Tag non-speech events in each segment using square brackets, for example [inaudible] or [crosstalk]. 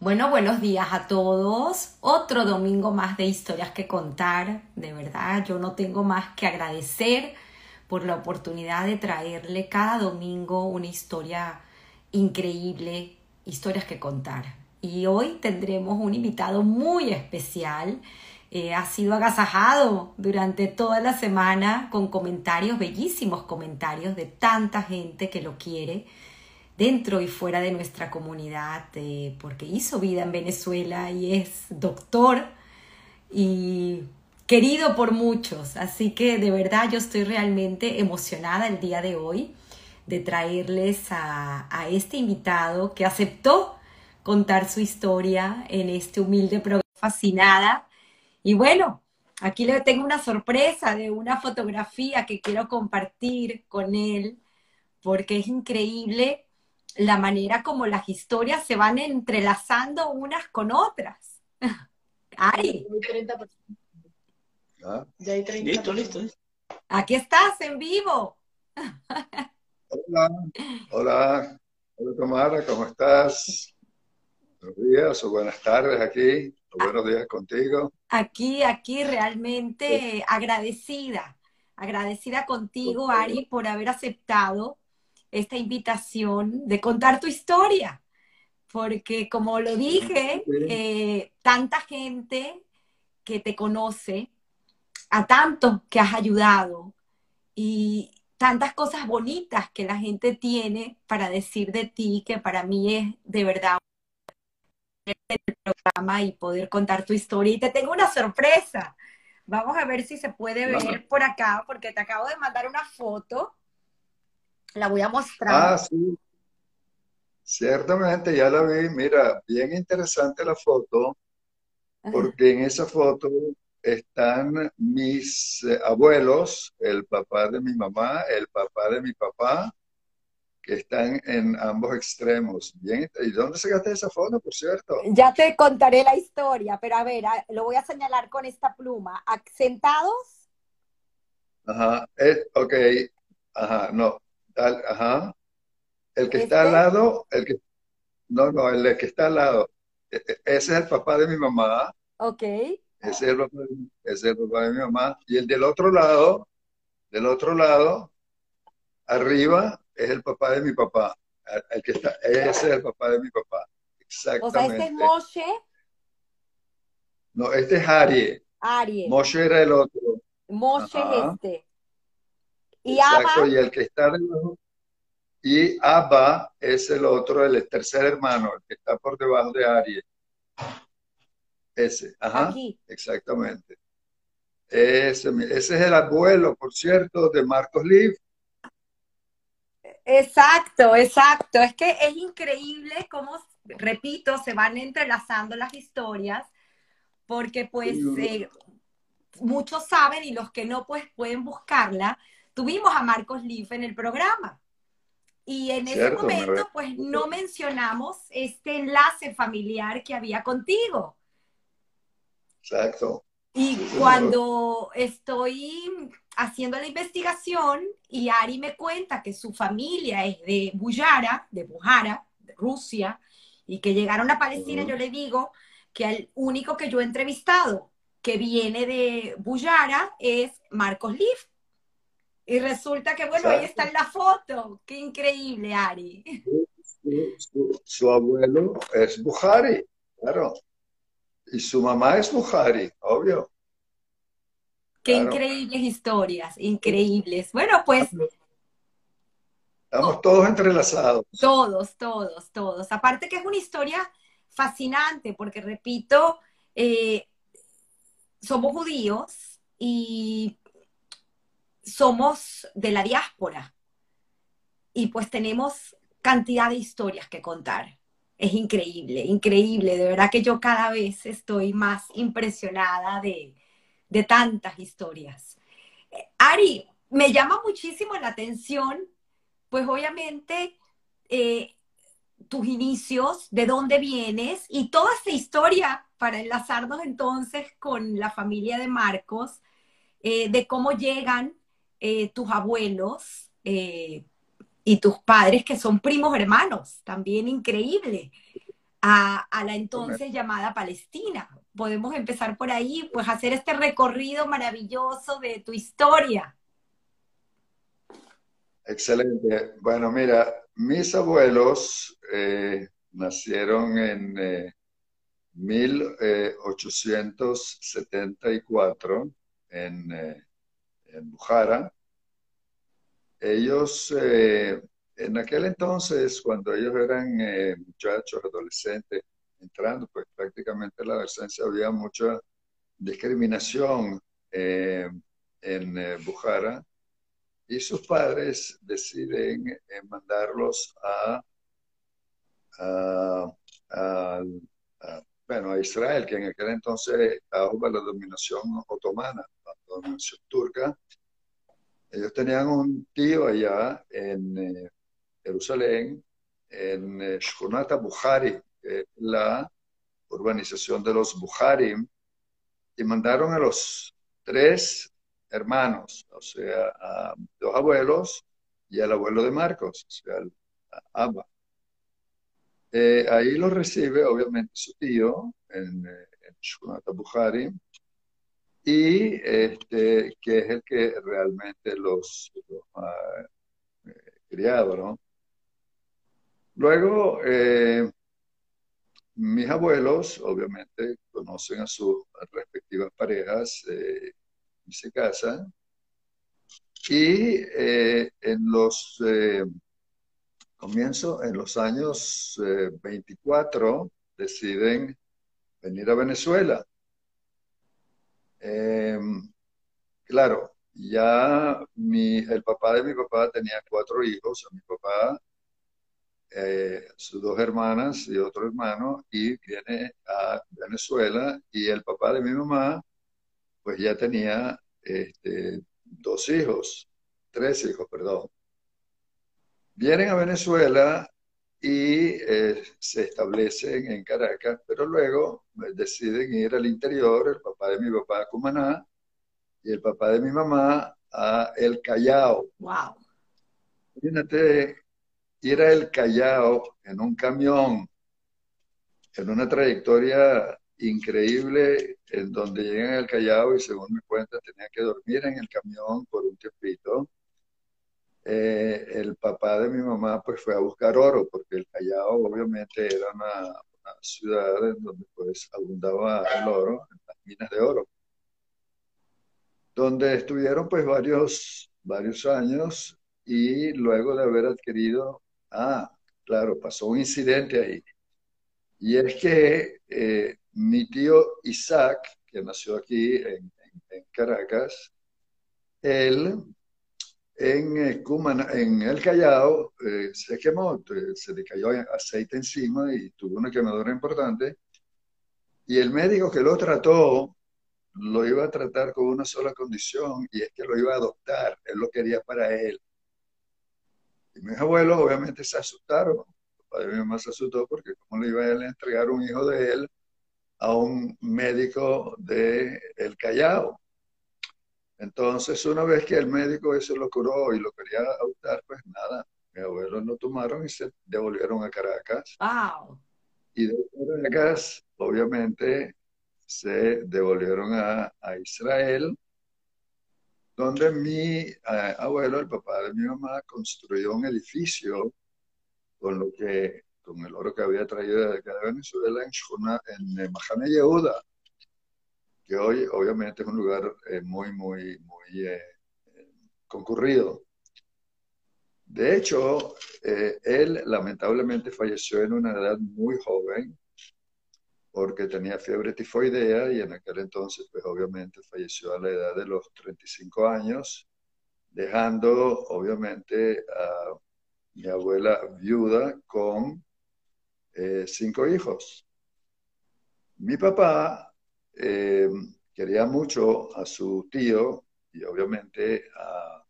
Bueno, buenos días a todos. Otro domingo más de historias que contar. De verdad, yo no tengo más que agradecer por la oportunidad de traerle cada domingo una historia increíble, historias que contar. Y hoy tendremos un invitado muy especial. Eh, ha sido agasajado durante toda la semana con comentarios, bellísimos comentarios de tanta gente que lo quiere dentro y fuera de nuestra comunidad, eh, porque hizo vida en Venezuela y es doctor y querido por muchos. Así que de verdad yo estoy realmente emocionada el día de hoy de traerles a, a este invitado que aceptó contar su historia en este humilde programa. Fascinada. Y bueno, aquí le tengo una sorpresa de una fotografía que quiero compartir con él, porque es increíble la manera como las historias se van entrelazando unas con otras. [laughs] Ay. Ah, listo, listo. Aquí estás en vivo. [laughs] Hola, hola, hola Tamara, ¿cómo estás? Buenos días o buenas tardes aquí, o buenos días contigo. Aquí, aquí realmente agradecida, agradecida contigo, Ari, por haber aceptado esta invitación de contar tu historia, porque como lo dije, eh, tanta gente que te conoce, a tanto que has ayudado y tantas cosas bonitas que la gente tiene para decir de ti, que para mí es de verdad el programa y poder contar tu historia. Y te tengo una sorpresa. Vamos a ver si se puede ver por acá, porque te acabo de mandar una foto la voy a mostrar. Ah, sí. Ciertamente, ya la vi. Mira, bien interesante la foto, porque en esa foto están mis eh, abuelos, el papá de mi mamá, el papá de mi papá, que están en ambos extremos. Bien, ¿y dónde sacaste esa foto, por cierto? Ya te contaré la historia, pero a ver, lo voy a señalar con esta pluma. ¿Sentados? Ajá, eh, ok, ajá, no, ajá. El que está al ¿Este? lado, el que, no, no, el que está al lado, e, e, ese es el papá de mi mamá. Ok. Ese es, el papá, ese es el papá de mi mamá. Y el del otro lado, del otro lado, arriba, es el papá de mi papá. El que está, ese es el papá de mi papá. Exactamente. O sea, este es Moshe. No, este es Arie. Arie. Moshe era el otro. Moshe es este. Y Exacto, y el que está debajo. Y Abba es el otro, el tercer hermano, el que está por debajo de Aries. Ese, ajá. Aquí. Exactamente. Ese, ese es el abuelo, por cierto, de Marcos Liv. Exacto, exacto. Es que es increíble cómo, repito, se van entrelazando las historias, porque pues eh, muchos saben y los que no, pues pueden buscarla tuvimos a Marcos Liff en el programa. Y en ese momento, pues no mencionamos este enlace familiar que había contigo. Exacto. Y cuando estoy haciendo la investigación y Ari me cuenta que su familia es de Bujara, de Bujara, de Rusia, y que llegaron a Palestina, yo le digo que el único que yo he entrevistado que viene de Bujara es Marcos Liff. Y resulta que, bueno, ahí está en la foto. Qué increíble, Ari. Su, abuelo es Buhari, claro. Y su mamá es Buhari, obvio. Qué increíbles historias, increíbles. Bueno, pues... Estamos todos entrelazados. Todos, todos, todos. Aparte que es una historia fascinante, porque repito, eh, somos judíos y somos de la diáspora y pues tenemos cantidad de historias que contar. Es increíble, increíble. De verdad que yo cada vez estoy más impresionada de, tantas historias. Ari, me llama muchísimo la atención, pues obviamente eh, tus inicios, de dónde vienes y toda esta historia para enlazarnos entonces con la familia de Marcos, eh, de cómo llegan eh, tus abuelos eh, y tus padres que son primos hermanos, también increíble, a, a la entonces llamada Palestina. Podemos empezar por ahí, pues hacer este recorrido maravilloso de tu historia. Excelente. Bueno, mira, mis abuelos eh, nacieron en 1874 eh, en, eh, en Bujara. Ellos, en aquel entonces, cuando ellos eran muchachos, adolescentes, entrando, pues prácticamente en la adolescencia había mucha discriminación en Bujara y sus padres deciden eh, mandarlos a, bueno, a Israel, que en aquel entonces estaba bajo la dominación otomana, la dominación turca. Ellos tenían un tío allá en eh, Jerusalén, en eh, Shkunata Bukhari, la urbanización de los Bukharim, y mandaron a los tres hermanos, o sea, a dos abuelos y al abuelo de Marcos, o sea, a Abba. Eh, ahí lo recibe, obviamente, su tío en, eh, en Shunata Bukhari, y este, que es el que realmente los, ha eh, criado, ¿no? Luego, mis abuelos, obviamente, conocen a sus respectivas parejas se casan. Y eh, en los eh, comienzos, en los años 24, eh, deciden venir a Venezuela. Em, claro, ya mi, el papá de mi papá tenía cuatro hijos, mi papá, sus dos hermanas y otro hermano, y viene a Venezuela, y el papá de mi mamá pues ya tenía este, dos hijos, tres hijos, perdón. Vienen a Venezuela y eh, se establecen en Caracas, pero luego eh, deciden ir al interior, el papá de mi papá a Cumaná y el papá de mi mamá a El Callao. Wow. Imagínate ir a El Callao en un camión, en una trayectoria increíble en donde llegan al Callao y según mi cuenta tenía que dormir en el camión por un tiempito. Eh, el papá de mi mamá pues fue a buscar oro porque el Callao obviamente era una, ciudad donde pues abundaba el oro, en las minas de oro. Donde estuvieron pues varios, varios años y luego de haber adquirido, ah, claro, pasó un incidente ahí. Y es que eh, mi tío Isaac, que nació aquí en, Caracas, él en, eh, en el Callao eh, se quemó, se le cayó aceite encima y tuvo una quemadura importante. Y el médico que lo trató lo iba a tratar con una sola condición y es que lo iba a adoptar, él lo quería para él. Y mis abuelos obviamente se asustaron, el padre mi mamá se asustó porque cómo le iba a, entregar un hijo de él a un médico de Callao. Entonces, una vez que el médico eso lo curó y lo quería adoptar, pues nada, mis abuelos lo tomaron y se devolvieron a Caracas. Wow. Y de Caracas, obviamente, se devolvieron a, Israel, donde mi eh, abuelo, el papá de mi mamá, construyó un edificio con lo que con el oro que había traído de Venezuela en, en Mahane Yehuda, que hoy obviamente es un lugar eh, muy, muy, muy eh, concurrido. De hecho, eh, él lamentablemente falleció en una edad muy joven porque tenía fiebre tifoidea y en aquel entonces, pues obviamente falleció a la edad de los 35 años, dejando obviamente a mi abuela viuda con cinco hijos. Mi papá eh, quería mucho a su tío y obviamente a,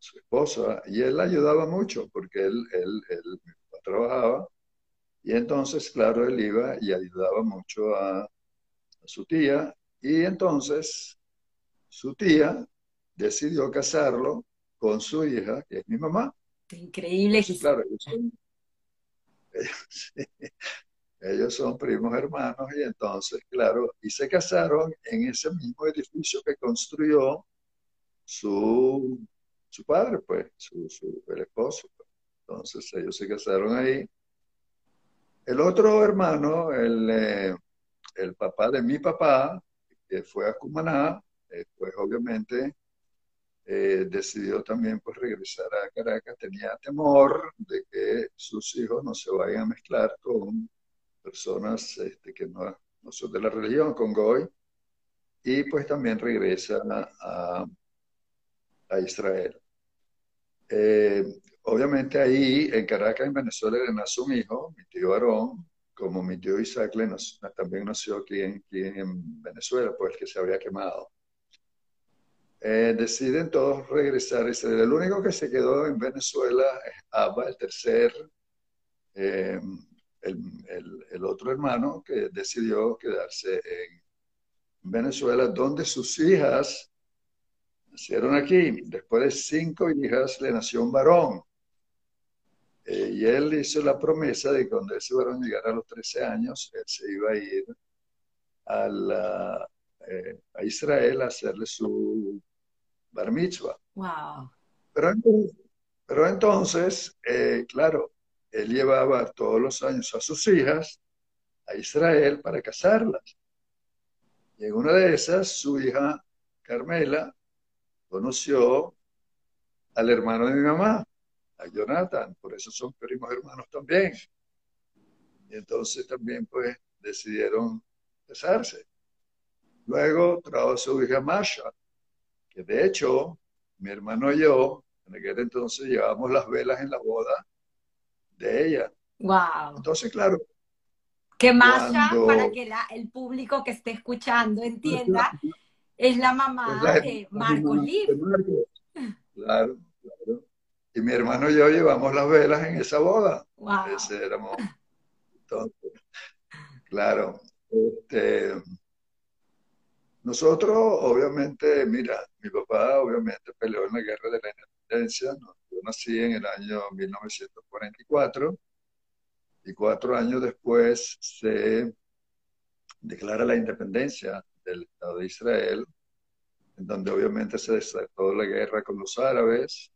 su esposa, y él ayudaba mucho porque él, él, él trabajaba, y entonces, claro, él iba y ayudaba mucho a, a su tía, y entonces su tía decidió casarlo con su hija, que es mi mamá. Increíble. claro, [laughs] ellos son, primos hermanos y entonces, claro, y se casaron en ese mismo edificio que construyó su, su padre, pues, su, el esposo. Pues. Entonces ellos se casaron ahí. El otro hermano, el, eh, el papá de mi papá, que fue a Cumaná, eh, pues obviamente eh, decidió también pues regresar a Caracas. Tenía temor de que sus hijos no se vayan a mezclar con personas este, que no, no, son de la religión, con Goy, y pues también regresa a, a Israel. Eh, obviamente ahí en Caracas, en Venezuela, le nació un hijo, mi tío Aarón, como mi tío Isaac le también nació aquí en, aquí en Venezuela, pues que se había quemado. Eh, deciden todos regresar. El único que se quedó en Venezuela es Abba, el tercer, eh, el, otro hermano que decidió quedarse en Venezuela, donde sus hijas nacieron aquí. Después de cinco hijas le nació un varón. Eh, y él hizo la promesa de que cuando ese varón llegara a los 13 años, él se iba a ir a, la, a Israel a hacerle su bar mitzvah. Wow. Pero, pero entonces, eh, claro, él llevaba todos los años a sus hijas a Israel para casarlas. Y en una de esas, su hija Carmela conoció al hermano de mi mamá, a Jonathan, por eso son primos hermanos también. Y entonces también pues decidieron casarse. Luego trajo a su hija Masha, de hecho, mi hermano y yo, en aquel entonces llevábamos las velas en la boda de ella. Wow. Entonces, claro. Que más para que el público que esté escuchando entienda, es la mamá de Marcos Liv. Claro, claro. Y mi hermano y yo llevamos las velas en esa boda. Wow. Ese éramos. Entonces, claro. Este, nosotros, obviamente, mira, mi papá obviamente peleó en la guerra de la independencia. Yo nací en el año 1944 y cuatro años después se declara la independencia del Estado de Israel, en donde obviamente se desató la guerra con los árabes.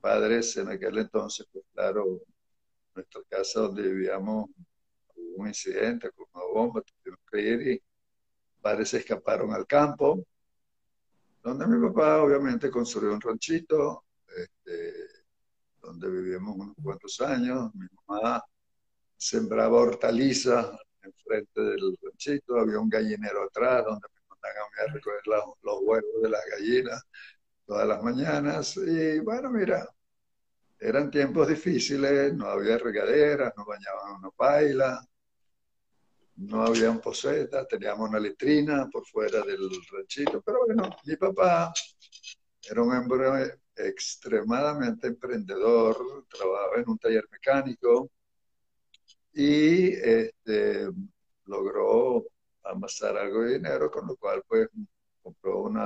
Padres en aquel entonces, pues claro, nuestra casa donde vivíamos hubo un incidente con una bomba, tuvimos que ir y padres se escaparon al campo, donde mi papá obviamente construyó un ranchito, este, donde vivimos unos cuantos años. Mi mamá sembraba hortalizas enfrente del ranchito, había un gallinero atrás donde me mandaban a recoger los, huevos de las gallinas todas las mañanas. Y bueno, mira, eran tiempos difíciles, no había regaderas, no bañaban una paila, no había poseta, teníamos una letrina por fuera del ranchito, pero bueno, mi papá era un hombre extremadamente emprendedor, trabajaba en un taller mecánico y este, logró amasar algo de dinero, con lo cual pues compró un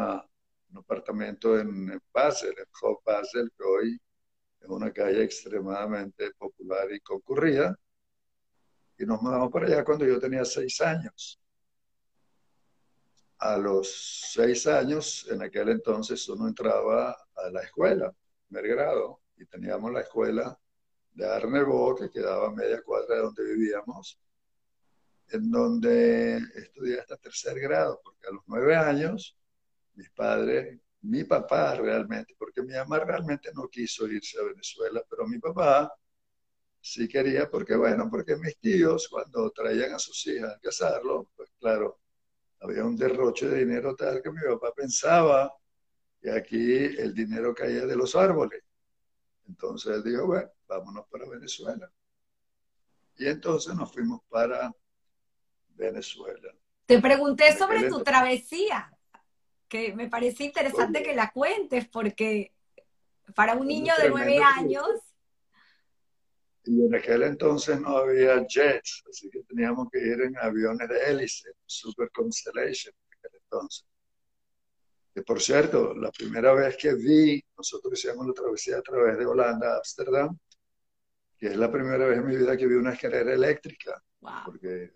apartamento en Basel, en Hof Basel, que hoy es una calle extremadamente popular y concurrida y nos mudamos para allá cuando yo tenía seis años. A los seis años, en aquel entonces, uno entraba a la escuela, primer grado, y teníamos la escuela de Arnebo, que quedaba a media cuadra de donde vivíamos, en donde estudié hasta tercer grado, porque a los nueve años, mis padres, mi papá realmente, porque mi mamá realmente no quiso irse a Venezuela, pero mi papá sí quería, porque bueno, porque mis tíos cuando traían a sus hijas a casarlo, pues claro, había un derroche de dinero tal que mi papá pensaba que aquí el dinero caía de los árboles. Entonces él dijo, bueno, vámonos para Venezuela. Y entonces nos fuimos para Venezuela. Te pregunté sobre tu travesía, que me parece interesante que la cuentes, porque para un niño de nueve años y en aquel entonces no había jets, así que teníamos que ir en aviones de hélice, Super Constellation en aquel entonces. Que por cierto, la primera vez que vi, nosotros hicimos la travesía a través de Holanda a Ámsterdam, que es la primera vez en mi vida que vi una escalera eléctrica, porque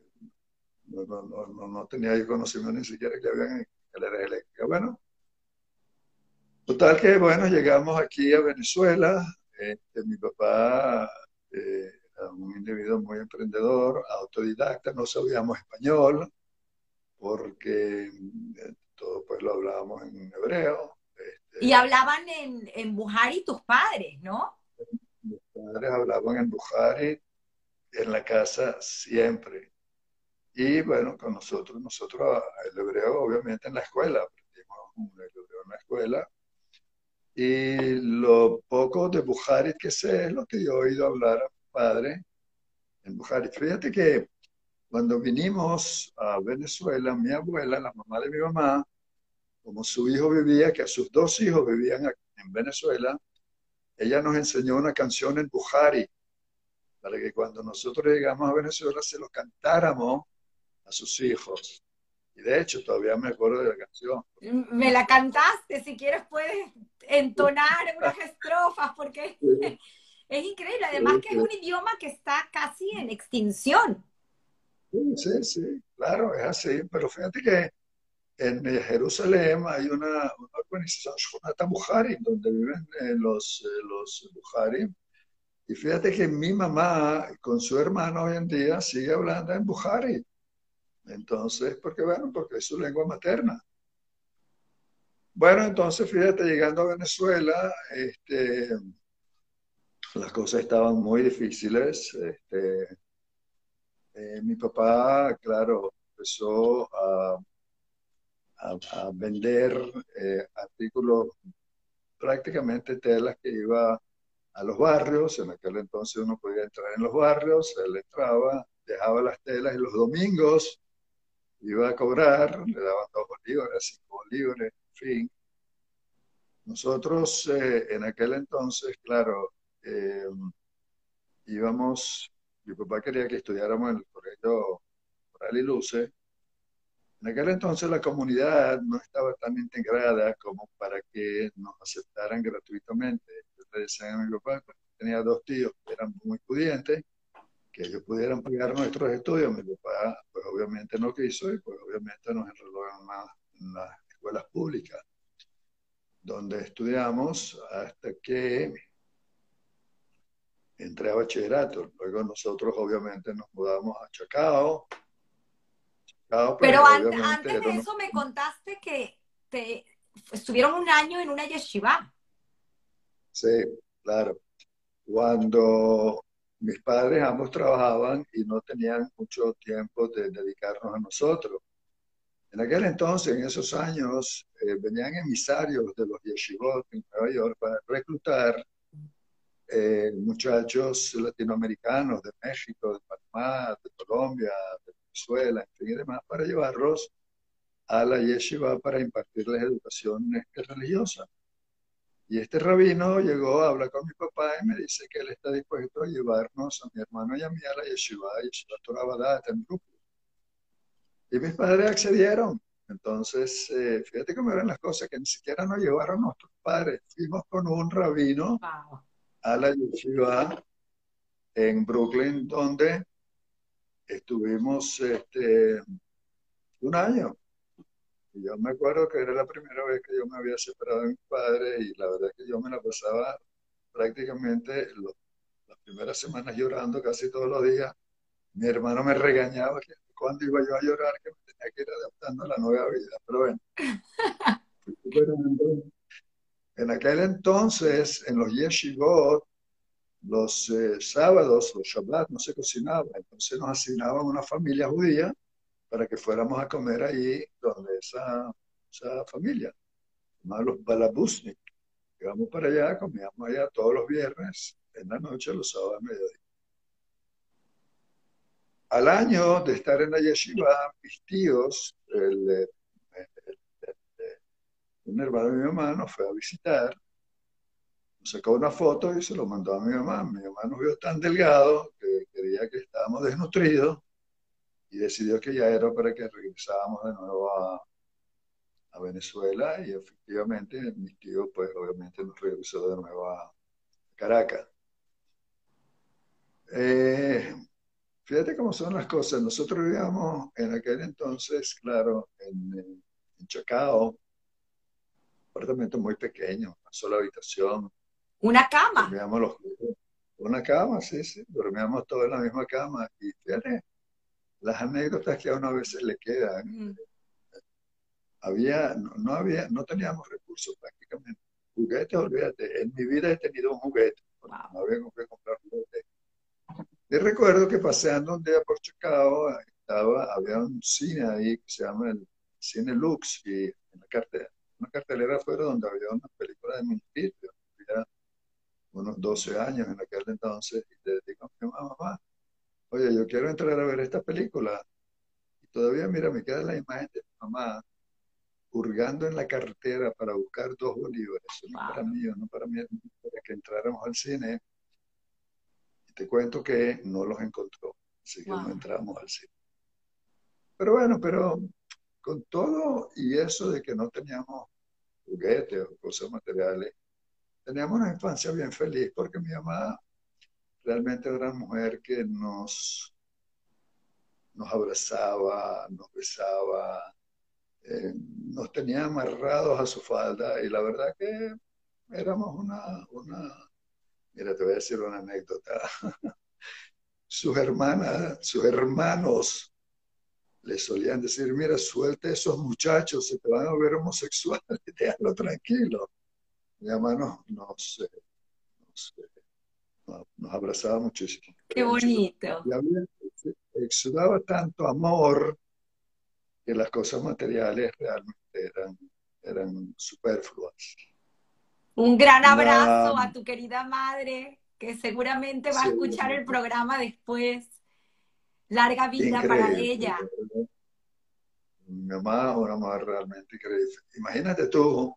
no, no, no, no, tenía yo conocimiento ni siquiera que había escaleras eléctricas. Bueno, total que, bueno, llegamos aquí a Venezuela, este, mi papá eh, un individuo muy emprendedor, autodidacta, no sabíamos español, porque eh, todo pues lo hablábamos en hebreo. Este, y hablaban en, en Buhari tus padres, ¿no? Mis padres hablaban en Buhari en la casa siempre. Y bueno, con nosotros, nosotros el hebreo obviamente en la escuela, aprendimos el hebreo en la escuela. Y lo poco de Buhari que sé es lo que yo he oído hablar a mi padre en Buhari. Fíjate que cuando vinimos a Venezuela, mi abuela, la mamá de mi mamá, como su hijo vivía, que sus dos hijos vivían en Venezuela, ella nos enseñó una canción en Bujari, para que cuando nosotros llegamos a Venezuela se lo cantáramos a sus hijos. Y de hecho, todavía me acuerdo de la canción. Me la cantaste, si quieres puedes entonar unas estrofas, porque es increíble. Además que es un idioma que está casi en extinción. Sí, sí, sí, claro, es así. Pero fíjate que en Jerusalén hay una, una organización, Shonata Buhari, donde viven eh, los, eh, los Buhari. Y fíjate que mi mamá con su hermano hoy en día sigue hablando en Buhari. Entonces, porque bueno, porque es su lengua materna. Bueno, entonces fíjate, llegando a Venezuela, este, las cosas estaban muy difíciles. Este, eh, mi papá, claro, empezó a, a, vender eh, artículos, prácticamente telas que iba a los barrios. En aquel entonces uno podía entrar en los barrios, él entraba, dejaba las telas y los domingos iba a cobrar, le daban dos bolívares, cinco bolívares, en fin. Nosotros eh, en aquel entonces, claro, íbamos mi papá quería que estudiáramos en el colegio Moral y Luce. En aquel entonces la comunidad no estaba tan integrada como para que nos aceptaran gratuitamente. Yo le decía a mi papá, tenía dos tíos que eran muy pudientes, que ellos pudieran pagar nuestros estudios. Mi papá, pues obviamente no quiso y pues obviamente nos enroló en, en las escuelas públicas, donde estudiamos hasta que entré a bachillerato. Luego nosotros obviamente nos mudamos a Chacao. Pero antes, de eso me contaste que te estuvieron un año en una yeshiva. Sí, claro. Cuando mis padres ambos trabajaban y no tenían mucho tiempo de dedicarnos a nosotros. En aquel entonces, en esos años, eh, venían emisarios de los yeshivot en Nueva York para reclutar eh, muchachos latinoamericanos de México, de Panamá, de Colombia, de Venezuela, y demás, para llevarlos a la yeshiva para impartirles educación este, religiosa. Y este rabino llegó, habla con mi papá y me dice que él está dispuesto a llevarnos a mi hermano y a mí a la yeshiva, yeshiva Torah en Brooklyn. Y mis padres accedieron. Entonces, eh, fíjate cómo eran las cosas, que ni siquiera nos llevaron nuestros padres. Fuimos con un rabino a la yeshiva en Brooklyn, donde estuvimos este, un año. Y yo me acuerdo que era la primera vez que yo me había separado de mi padre y la verdad es que yo me la pasaba prácticamente las primeras semanas llorando casi todos los días. Mi hermano me regañaba que cuando iba yo a llorar que me tenía que ir adaptando a la nueva vida. Pero bueno, [laughs] En aquel entonces, en los yeshivot, los eh, sábados, los Shabbat, no se cocinaba. Entonces nos asignaban una familia judía para que fuéramos a comer ahí donde esa, esa familia, los Balabusnik. Llegamos para allá, comíamos allá todos los viernes, en la noche, los sábados a mediodía. Al año de estar en la yeshiva, mis tíos, el, un hermano de mi mamá nos fue a visitar, sacó una foto y se lo mandó a mi mamá. Mi mamá nos vio tan delgado que creía que estábamos desnutridos y decidió que ya era para que regresáramos de nuevo a, a Venezuela y efectivamente mis tíos pues obviamente nos regresó de nuevo a Caracas. Eh, fíjate cómo son las cosas. Nosotros vivíamos en aquel entonces, claro, en, en Chacao, un apartamento muy pequeño, una sola habitación. ¿Una cama? Dormíamos los, una cama, sí, sí, dormíamos todos en la misma cama. Y fíjate, las anécdotas que a uno a veces le quedan. Había, no, había, no teníamos recursos prácticamente. Juguetes, olvídate, en mi vida he tenido un juguete, no había que comprar juguetes. Y recuerdo que paseando un día por Chicago, estaba, había un cine ahí que se llama el Cine Lux, y en la cartelera, una cartelera afuera donde había una película de municipio. Unos 12 años en aquel entonces, y le digo a mi mamá, oye, yo quiero entrar a ver esta película. Y todavía, mira, me queda la imagen de mi mamá hurgando en la carretera para buscar dos bolívares, no para mí, no para mí, para que entráramos al cine. Y te cuento que no los encontró, así que no entramos al cine. Pero bueno, pero con todo y eso de que no teníamos juguetes o cosas materiales, teníamos una infancia bien feliz porque mi mamá realmente era una mujer que nos, nos abrazaba, nos besaba, eh, nos tenía amarrados a su falda y la verdad que éramos una, una, mira, te voy a decir una anécdota. [laughs] sus hermanas, sus hermanos le solían decir, mira, suelte esos muchachos, se te van a ver homosexuales, [laughs] déjalo tranquilo. Mi mamá nos, nos, nos abrazaba muchísimo. Qué bonito. Y exudaba tanto amor que las cosas materiales realmente eran, eran superfluas. Un gran abrazo a tu querida madre, que seguramente va a escuchar el programa después. Larga vida para ella. Mi mamá, una mamá realmente increíble. Imagínate tú,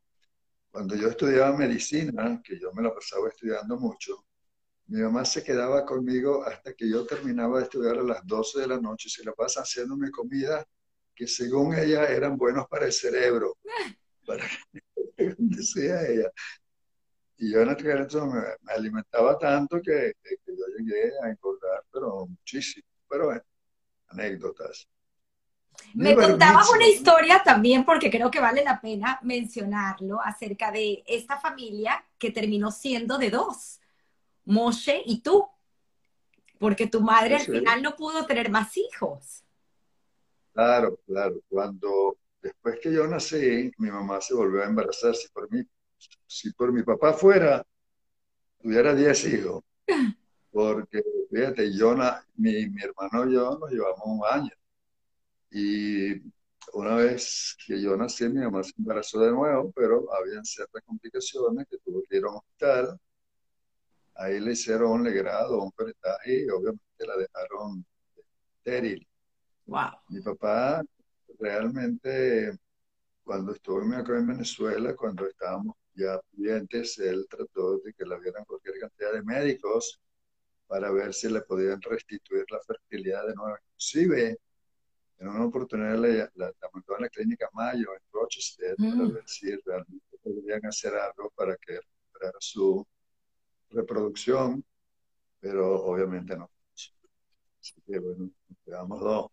cuando yo estudiaba medicina, que yo me la pasaba estudiando mucho, mi mamá se quedaba conmigo hasta que yo terminaba de estudiar a las 12 de la noche. Se la pasa haciéndome comida que según ella eran buenos para el cerebro, [laughs] para que [laughs] decía ella. Y yo en aquel entonces me, alimentaba tanto que, yo llegué a engordar, pero muchísimo. Pero bueno, anécdotas. Me contabas una historia también, porque creo que vale la pena mencionarlo, acerca de esta familia que terminó siendo de dos, Moshe y tú, porque tu madre al final no pudo tener más hijos. Claro, claro. Cuando después que yo nací, mi mamá se volvió a embarazar. Si por mí, si por mi papá fuera, tuviera 10 hijos. [laughs] Porque, fíjate, yo, mi, mi hermano y yo nos llevamos un año. Y una vez que yo nací, mi mamá se embarazó de nuevo, pero habían ciertas complicaciones que tuvo que ir a un hospital. Ahí le hicieron un legrado, un peretaje y obviamente la dejaron estéril. Mi papá realmente, cuando estuve acá en Venezuela, cuando estábamos ya clientes, él trató de que le vieran cualquier cantidad de médicos para ver si le podían restituir la fertilidad de nuevo. Inclusive, en una oportunidad la, la, mandó a la clínica Mayo en Rochester para mm. ver si realmente podían hacer algo para que recuperara su reproducción, pero obviamente no. Así que bueno, quedamos dos.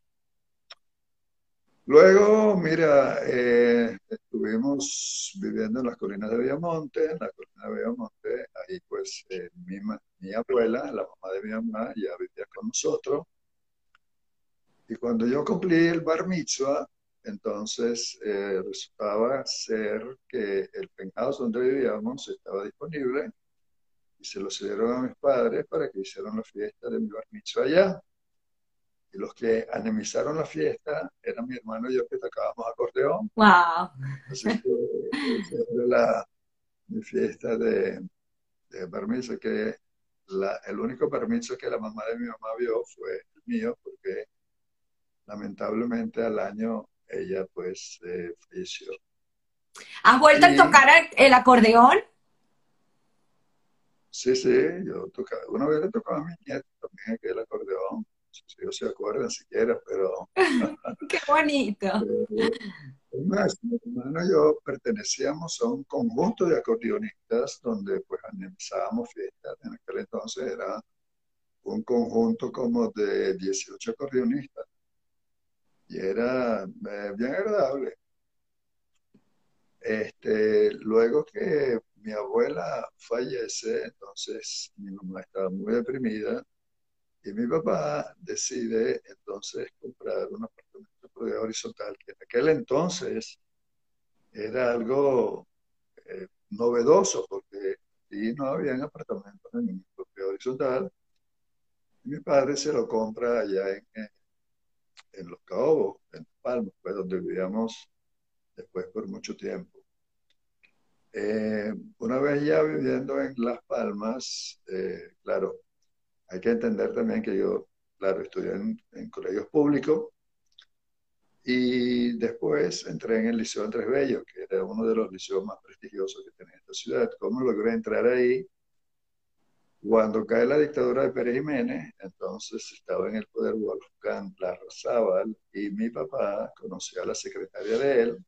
Luego, mira, eh, estuvimos viviendo en las colinas de Villamonte, en la colina de Villamonte, ahí pues eh, mi, mi, abuela, la mamá de mi mamá, ya vivía con nosotros. Y cuando yo cumplí el bar mitzvah, entonces eh, resultaba ser que el penthouse donde vivíamos estaba disponible y se lo cedieron a mis padres para que hicieran la fiesta de mi bar mitzvah allá. Y los que anemizaron la fiesta eran mi hermano y yo que tocábamos acordeón. ¡Wow! Que fue la, mi fiesta de, de permiso, que la, el único permiso que la mamá de mi mamá vio fue el mío, porque lamentablemente al año ella pues eh, falleció. ¿Has vuelto a tocar el acordeón? Sí, sí, yo tocaba, una vez le tocaba a mi nieto también el acordeón si ellos se acuerdan siquiera, pero... [laughs] ¡Qué bonito! Bueno, mi hermano y yo pertenecíamos a un conjunto de acordeonistas donde pues organizábamos fiestas. En aquel entonces era un conjunto como de 18 acordeonistas. Y era eh, bien agradable. Este, luego que mi abuela fallece, entonces mi mamá estaba muy deprimida y mi papá decide entonces comprar un apartamento de horizontal, que en aquel entonces era algo eh, novedoso, porque allí no había apartamentos en propio horizontal. Y mi padre se lo compra allá en, en, Los Cabos, en Palmas, pues, donde vivíamos después por mucho tiempo. Eh, una vez ya viviendo en Las Palmas, eh, claro, hay que entender también que yo, claro, estudié en, colegios públicos y después entré en el Liceo Andrés Bello, que era uno de los liceos más prestigiosos que tenía esta ciudad. ¿Cómo logré entrar ahí? Cuando cae la dictadura de Pérez Jiménez, entonces estaba en el poder Wolfgang Larrazábal y mi papá conoció a la secretaria de él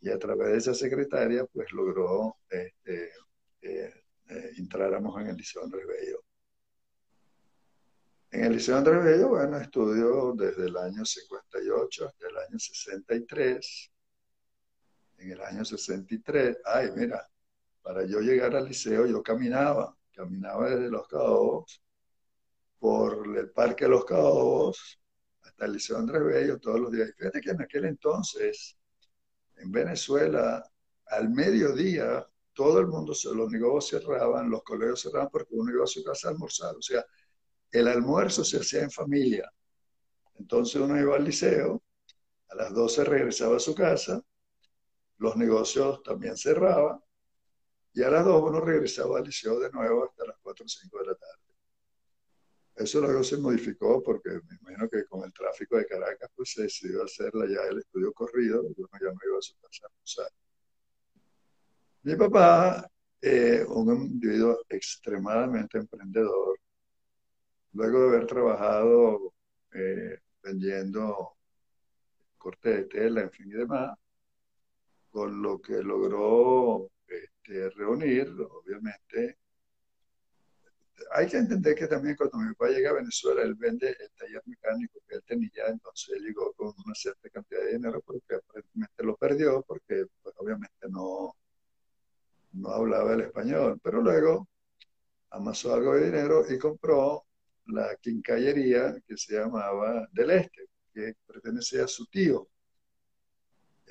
y a través de esa secretaria pues logró este, eh, eh, entráramos en el Liceo Andrés Bello. En el Liceo Andrés Bello, bueno, estudio desde el año 58 hasta el año 63. En el año 63, ay, mira, para yo llegar al liceo yo caminaba, caminaba desde Los Cabos, por el Parque de Los Cabos, hasta el Liceo Andrés Bello todos los días. fíjate que en aquel entonces, en Venezuela, al mediodía, todo el mundo, los negocios cerraban, los colegios cerraban porque uno iba a su casa a almorzar. O sea, el almuerzo se hacía en familia. Entonces uno iba al liceo, a las 12 regresaba a su casa, los negocios también cerraban, y a las 2 uno regresaba al liceo de nuevo hasta las 4 o 5 de la tarde. Eso luego se modificó porque me imagino que con el tráfico de Caracas pues se decidió hacerla ya el estudio corrido, y uno ya no iba a su casa a almorzar. Mi papá, eh, un individuo extremadamente emprendedor, luego de haber trabajado eh, vendiendo corte de tela, en fin y demás, con lo que logró este, reunir, obviamente, hay que entender que también cuando mi papá llega a Venezuela, él vende el taller mecánico que él tenía, entonces él llegó con una cierta cantidad de dinero porque aparentemente lo perdió porque pues, obviamente no, no hablaba el español, pero luego amasó algo de dinero y compró la quincallería que se llamaba Del Este, que pertenecía a su tío.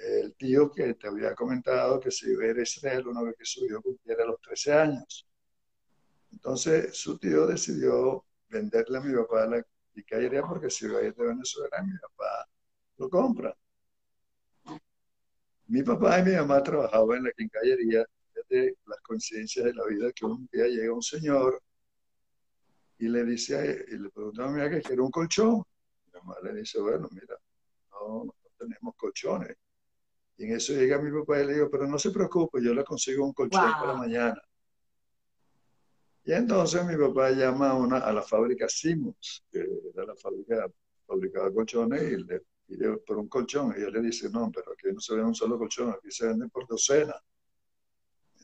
El tío que te había comentado que se iba a ir a Israel una vez que su hijo cumpliera los 13 años. Entonces su tío decidió venderle a mi papá la quincallería porque se iba a ir de Venezuela mi papá lo compra. Mi papá y mi mamá trabajaban en la quincallería de las conciencias de la vida que un día llega un señor y le dice, y le preguntó a mi mamá que quiere un colchón. Mi mamá le dice, bueno, mira, no tenemos colchones. Y en eso llega mi papá y le digo, pero no se preocupe, yo le consigo un colchón para mañana. Y entonces mi papá llama a, una, a la fábrica Simmons, que era la fábrica fabricaba colchones, y le pide por un colchón. Y él le dice, no, pero aquí no se vende un solo colchón, aquí se vende por docena.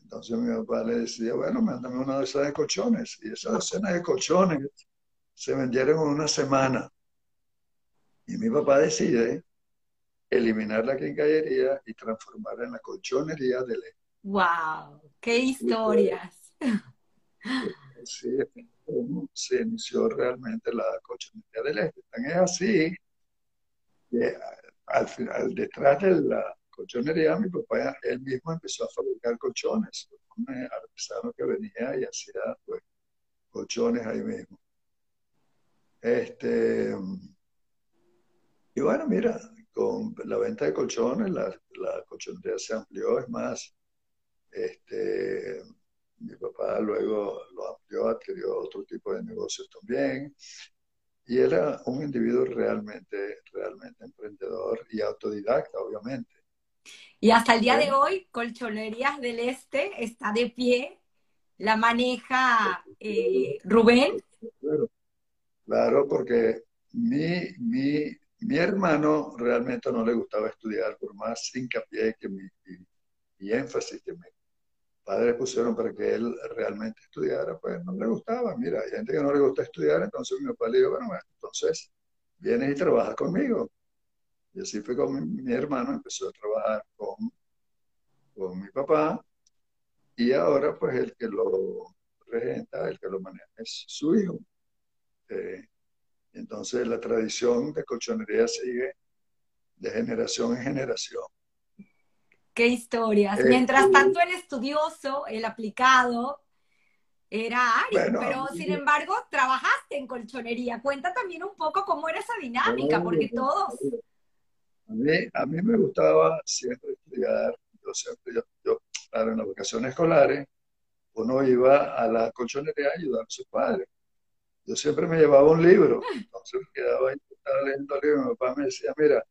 Entonces mi papá le decía, bueno, mándame una docena de colchones. Y esa docena de colchones se vendieron en una semana. Y mi papá decide eliminar la quincallería y transformarla en la colchonería de ley. ¡Wow! ¡Qué historias! [laughs] Sí, se inició realmente la colchonería del este. Tan es así que al, final, detrás de la colchonería, mi papá él mismo empezó a fabricar colchones, un artesano que venía y hacía pues, colchones ahí mismo. Este, y bueno, mira, con la venta de colchones, la, la colchonería se amplió, es más, este, mi papá luego lo amplió, adquirió otro tipo de negocios también, y era un individuo realmente, realmente emprendedor y autodidacta, obviamente. Y hasta el día de hoy, Colchonerías del Este está de pie, la maneja eh, Rubén. Claro, porque mi, mi, Mi hermano realmente no le gustaba estudiar, por más hincapié que mi, y, énfasis que mis padres pusieron para que él realmente estudiara, pues no le gustaba. Mira, hay gente que no le gusta estudiar, entonces mi papá le dijo, bueno, entonces vienes y trabajas conmigo. Y así fue con mi, hermano, empezó a trabajar con, con mi papá y ahora pues el que lo regenta, el que lo maneja es su hijo. Eh, entonces la tradición de colchonería sigue de generación en generación. Qué historias. Eh, Mientras tanto el estudioso, el aplicado, era Ari, pero sin embargo trabajaste en colchonería. Cuenta también un poco cómo era esa dinámica, porque todos... A mí, a mí me gustaba siempre estudiar, yo siempre, yo, en las vacaciones escolares, uno iba a la colchonería a ayudar a sus padres. Yo siempre me llevaba un libro, entonces me quedaba ahí, estaba leyendo el libro, mi papá me decía, mira,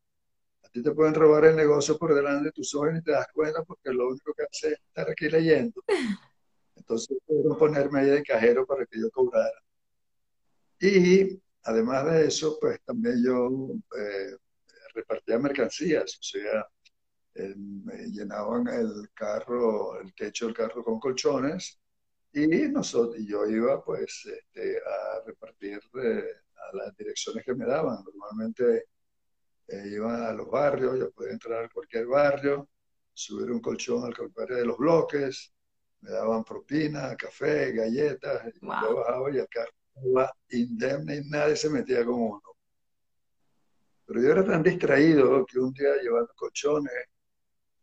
a ti te pueden robar el negocio por delante de tus ojos y te das cuenta porque lo único que hace es estar aquí leyendo. [laughs] Entonces pudieron ponerme ahí de cajero para que yo cobrara. Y además de eso, pues también yo eh, repartía mercancías, o sea, me llenaban el carro, el techo del carro con colchones y, nosotros, yo iba pues este, a repartir eh, a las direcciones que me daban. Normalmente eh, iba a los barrios, yo podía entrar a cualquier barrio, subir un colchón al calvario de los bloques, me daban propina, café, galletas, y yo bajaba y carro iba indemne y nadie se metía con uno. Pero yo era tan distraído que un día llevando colchones,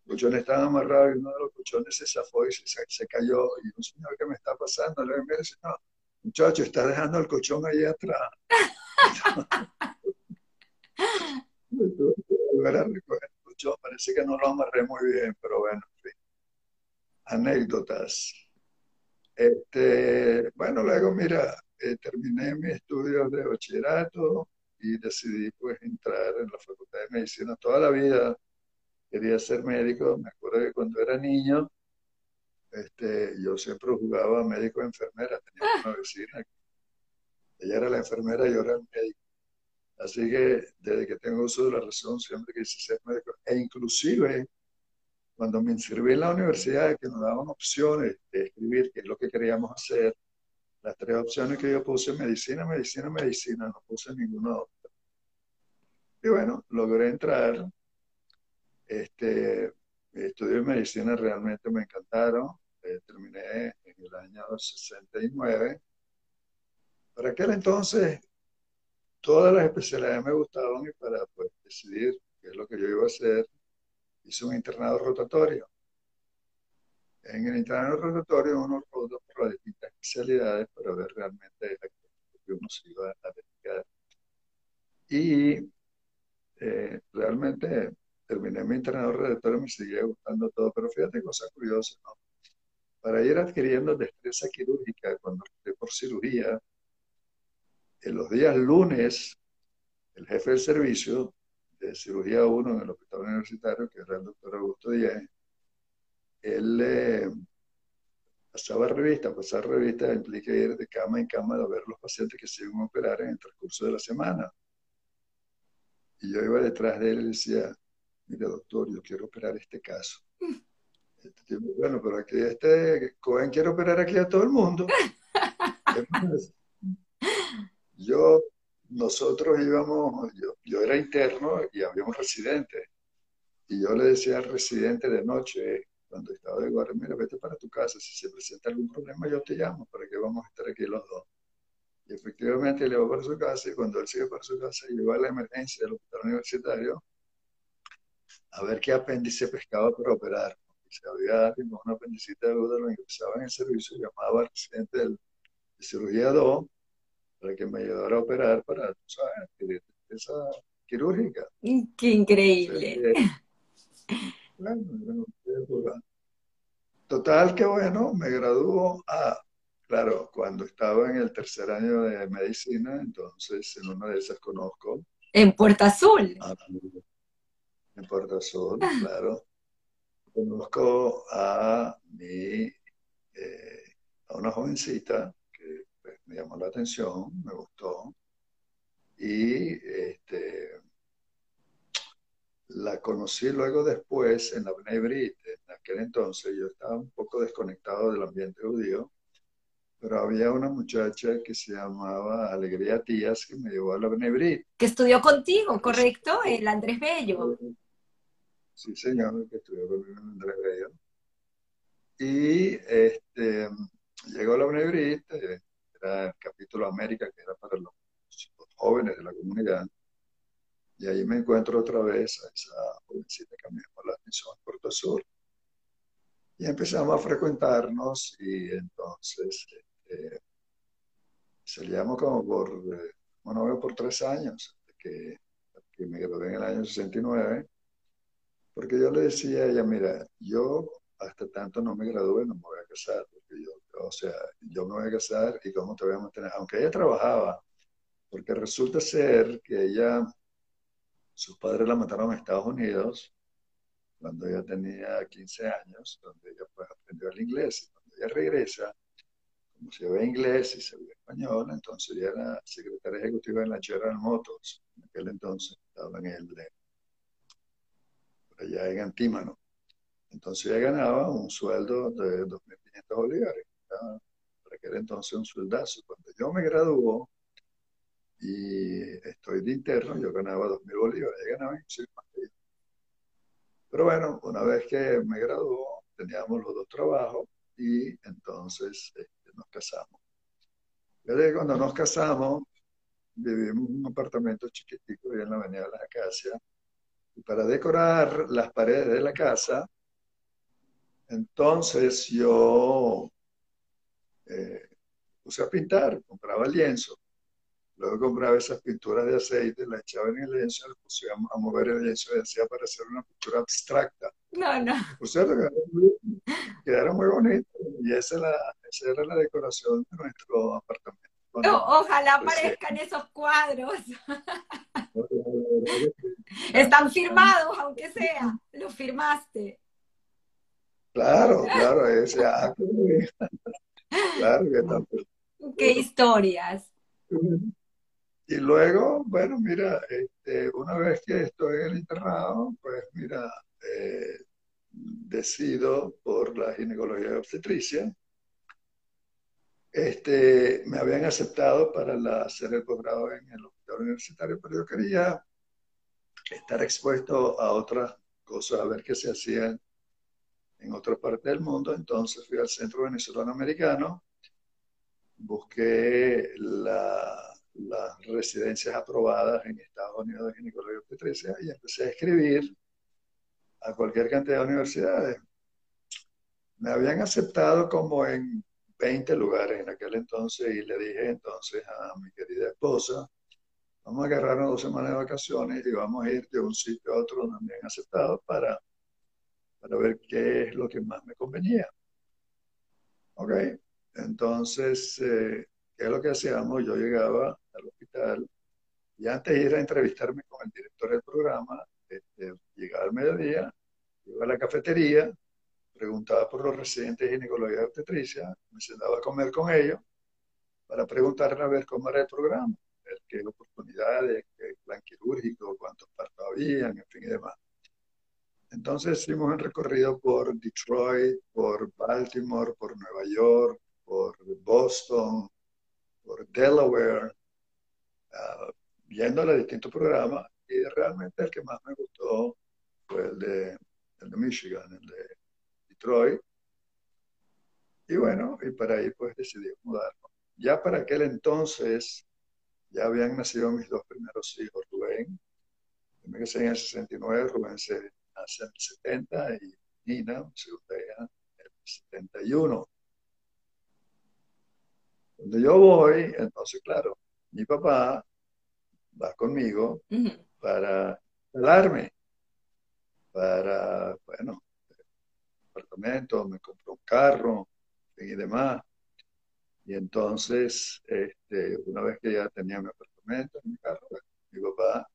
los colchones estaban amarrados y uno de los colchones se zafó y se, se cayó. Y un señor, ¿qué me está pasando? Le dice, no, muchacho, está dejando el colchón ahí atrás. [laughs] Parece que no lo amarré muy bien, pero bueno, en fin. Anécdotas. Este, bueno, luego, mira, eh, terminé mi estudios de bachillerato y decidí pues entrar en la Facultad de Medicina toda la vida quería ser médico. Me acuerdo que cuando era niño, este, yo siempre jugaba médico enfermera. Tenía ah. una vecina. Ella era la enfermera y yo era el médico. Así que desde que tengo uso de la razón, siempre quise ser médico. E inclusive, cuando me inscribí en la universidad, que nos daban opciones de escribir qué es lo que queríamos hacer, las tres opciones que yo puse, medicina, medicina, medicina, no puse ninguna otra. Y bueno, logré entrar este, estudios de medicina realmente me encantaron. Eh, terminé en el año 69. Para aquel entonces, todas las especialidades me gustaban y para pues, decidir qué es lo que yo iba a hacer, hice un internado rotatorio. En el internado rotatorio uno rota por las distintas especialidades para ver realmente a qué uno se iba a dedicar. Y eh, realmente terminé mi entrenador redactor y me seguía gustando todo, pero fíjate cosa curiosa, ¿no? Para ir adquiriendo destreza quirúrgica cuando esté por cirugía, en los días lunes, el jefe del servicio de cirugía 1 en el hospital universitario, que era el doctor Augusto Díaz, él eh, pasaba revista, pasar revista implica ir de cama en cama a ver los pacientes que se iban a operar en el transcurso de la semana. Y yo iba detrás de él y decía, mire doctor, yo quiero operar este caso. Este bueno, pero aquí este Cohen quiere operar aquí a todo el mundo. [laughs] yo, nosotros íbamos, yo, yo era interno y había un residente. Y yo le decía al residente de noche, cuando estaba de guardia, mira, vete para tu casa, si se presenta algún problema yo te llamo para que vamos a estar aquí los dos. Y efectivamente le va para su casa y cuando él sigue para su casa y va a la emergencia del hospital universitario, a ver qué apéndice pescaba para operar. Si había alguien con una apendicita aguda, lo ingresaba en el servicio, llamaba al residente de cirugía 2 para que me ayudara a operar para, ¿sabes? esa quirúrgica. ¡Qué increíble! Total, que bueno, me graduó a, claro, cuando estaba en el tercer año de medicina, entonces en una de esas conozco. En Puerta Azul Puerto Azul, claro. Conozco a mi, eh, a una jovencita que pues, me llamó la atención, me gustó. Y este, conocí luego después en la Bnei Brit. En aquel entonces yo estaba un poco desconectado del ambiente judío, pero había una muchacha que se llamaba Alegría Tías que me llevó a la Bnei Brit. Que estudió contigo, ¿correcto? El Andrés Bello. Sí, señor, que estudió conmigo en Andrés Bello. Y este, llegó la eh, era el capítulo América, que era para los jóvenes de la comunidad y ahí me encuentro otra vez a esa jovencita que me llamó la atención en Puerto Sur. Y empezamos a frecuentarnos y entonces eh, salíamos como por, bueno, por tres años, que, que me gradué en el año 69, porque yo le decía a ella, mira, yo hasta tanto no me gradué, no me voy a casar, porque yo, o sea, yo me voy a casar y cómo te voy a mantener, aunque ella trabajaba, porque resulta ser que ella sus padres la mataron en Estados Unidos cuando ella tenía 15 años, donde ella pues aprendió el inglés. Y cuando ella regresa, como se ve inglés y se ve español, entonces ella era secretaria ejecutiva en la General Motors. En aquel entonces estaba en el de, allá en Antímano. Entonces ella ganaba un sueldo de 2.500 bolívares. Para aquel entonces un sueldazo. Cuando yo me graduó, y estoy de interno, yo ganaba 2.000 bolívares, ella ganaba inclusive más yo. Pero bueno, una vez que me graduó, teníamos los dos trabajos y entonces este, nos casamos. Desde cuando nos casamos, vivimos en un apartamento chiquitico en la avenida de las Acacias, y para decorar las paredes de la casa, entonces yo eh, puse a pintar, compraba lienzo Luego compraba esas pinturas de aceite, las echaba en el lienzo, le pusía a mover el lienzo y hacía parecer una pintura abstracta. No, no. Por cierto, quedaron muy, bonitas. Y esa, era la decoración de nuestro apartamento. Ojalá aparezcan esos cuadros. [laughs] Están firmados, aunque sea. Los firmaste. Claro, claro, ese acto. [laughs] claro que están. Qué historias. Y luego, bueno, mira, este, una vez que estoy en el internado, pues mira, eh, decido por la ginecología y obstetricia. Este, me habían aceptado para hacer el posgrado en el hospital universitario, pero yo quería estar expuesto a otras cosas, a ver qué se hacían en otra parte del mundo. Entonces fui al Centro Venezolano Americano, busqué la las residencias aprobadas en Estados Unidos de ginecología obstetricia y empecé a escribir a cualquier cantidad de universidades. Me habían aceptado como en 20 lugares en aquel entonces y le dije entonces a mi querida esposa, vamos a agarrarnos dos semanas de vacaciones y vamos a ir de un sitio a otro han aceptado para, para ver qué es lo que más me convenía. Ok, entonces, eh, ¿qué es lo que hacíamos? Yo llegaba al hospital. Y antes de ir a entrevistarme con el director del programa, este, llegaba al mediodía, iba a la cafetería, preguntaba por los residentes de ginecología y obstetricia, me sentaba a comer con ellos para preguntarle a ver cómo era el programa, qué oportunidades, qué plan quirúrgico, cuántos partos habían, en fin y demás. Entonces hicimos un recorrido por Detroit, por Baltimore, por Nueva York, por Boston, por Delaware, uh, viendo los distintos programas y realmente el que más me gustó fue el de, el de Michigan, el de Detroit. Y bueno, y para ahí pues decidí mudarnos. Ya para aquel entonces ya habían nacido mis dos primeros hijos, Rubén, me casé en el 69, Rubén se nace en el 70 y Nina, mi segunda hija, en el 71. Cuando yo voy, entonces claro, mi papá va conmigo para hablarme, para, bueno, apartamento, me compró un carro y demás. Y entonces, este, una vez que ya tenía mi apartamento, mi carro, mi papá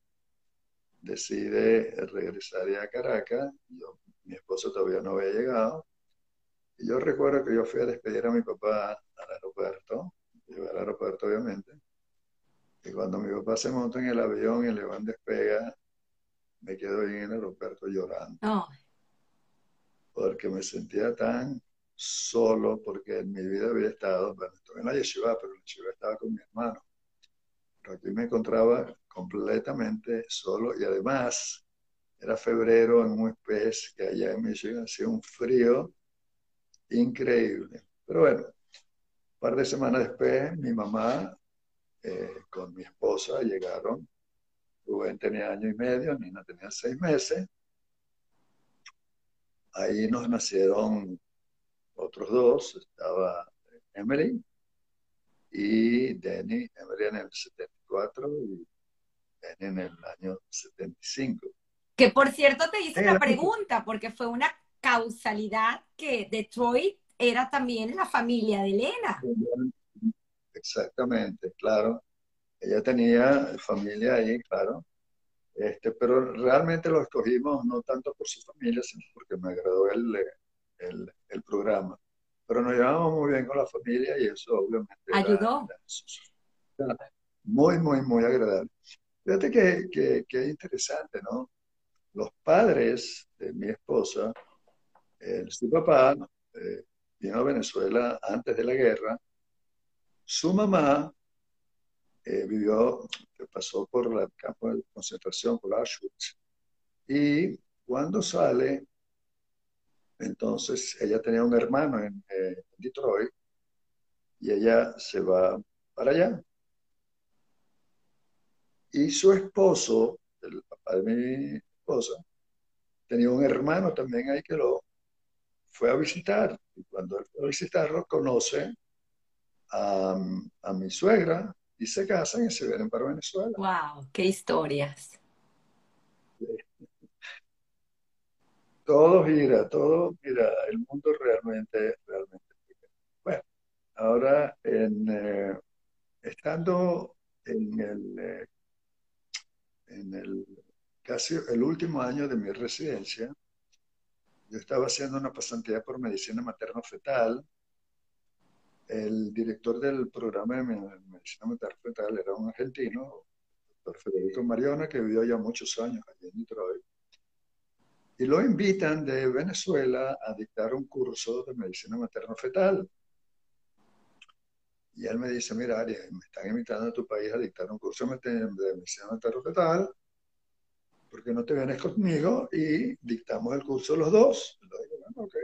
decide regresar ya a Caracas. Yo, mi esposo todavía no había llegado. Y yo recuerdo que yo fui a despedir a mi papá al aeropuerto, llegué al aeropuerto obviamente, y cuando mi papá se monta en el avión y el avión despega, me quedo ahí en el aeropuerto llorando. Porque me sentía tan solo, porque en mi vida había estado, bueno, estuve en la yeshiva, pero la yeshiva estaba con mi hermano. Pero aquí me encontraba completamente solo y además era febrero en un pez que allá en Michigan hacía un frío increíble. Pero bueno, un par de semanas después, mi mamá eh, con mi esposa llegaron. Rubén tenía año y medio, Nina tenía seis meses. Ahí nos nacieron otros dos, estaba Emily y Denny, Emily en el 74 y Denny en el año 75. Que por cierto te hice la pregunta, porque fue una causalidad que Detroit era también la familia de Elena. Exactamente, claro. Ella tenía familia ahí, claro. Este, pero realmente lo escogimos no tanto por su familia, sino porque me agradó el, el, el programa. Pero nos llevamos muy bien con la familia y eso obviamente ayudó. muy, muy, muy agradable. Fíjate que, que, que, es interesante, ¿no? Los padres de mi esposa, el, su papá eh, vino a Venezuela antes de la guerra su mamá eh, vivió, pasó por el campo de concentración, por Auschwitz, y cuando sale, entonces ella tenía un hermano en, eh, Detroit y ella se va para allá. Y su esposo, el papá de mi esposa, tenía un hermano también ahí que lo fue a visitar. Y cuando él fue a visitarlo, conoce a, mi suegra y se casan y se vienen para Venezuela. ¡Wow! ¡Qué historias! Todo gira, todo, mira, el mundo realmente, realmente. Bueno, ahora en, eh, estando en el, eh, en el casi el último año de mi residencia, yo estaba haciendo una pasantía por medicina materno-fetal el director del programa de medicina materno era un argentino, doctor Federico Mariona, que vivió ya muchos años allí en Detroit. Y lo invitan de Venezuela a dictar un curso de medicina materno-fetal. Y él me dice, mira, Ari, me están invitando a tu país a dictar un curso de medicina materno-fetal, ¿por qué no te vienes conmigo y dictamos el curso los dos? Y digo, bueno, ok,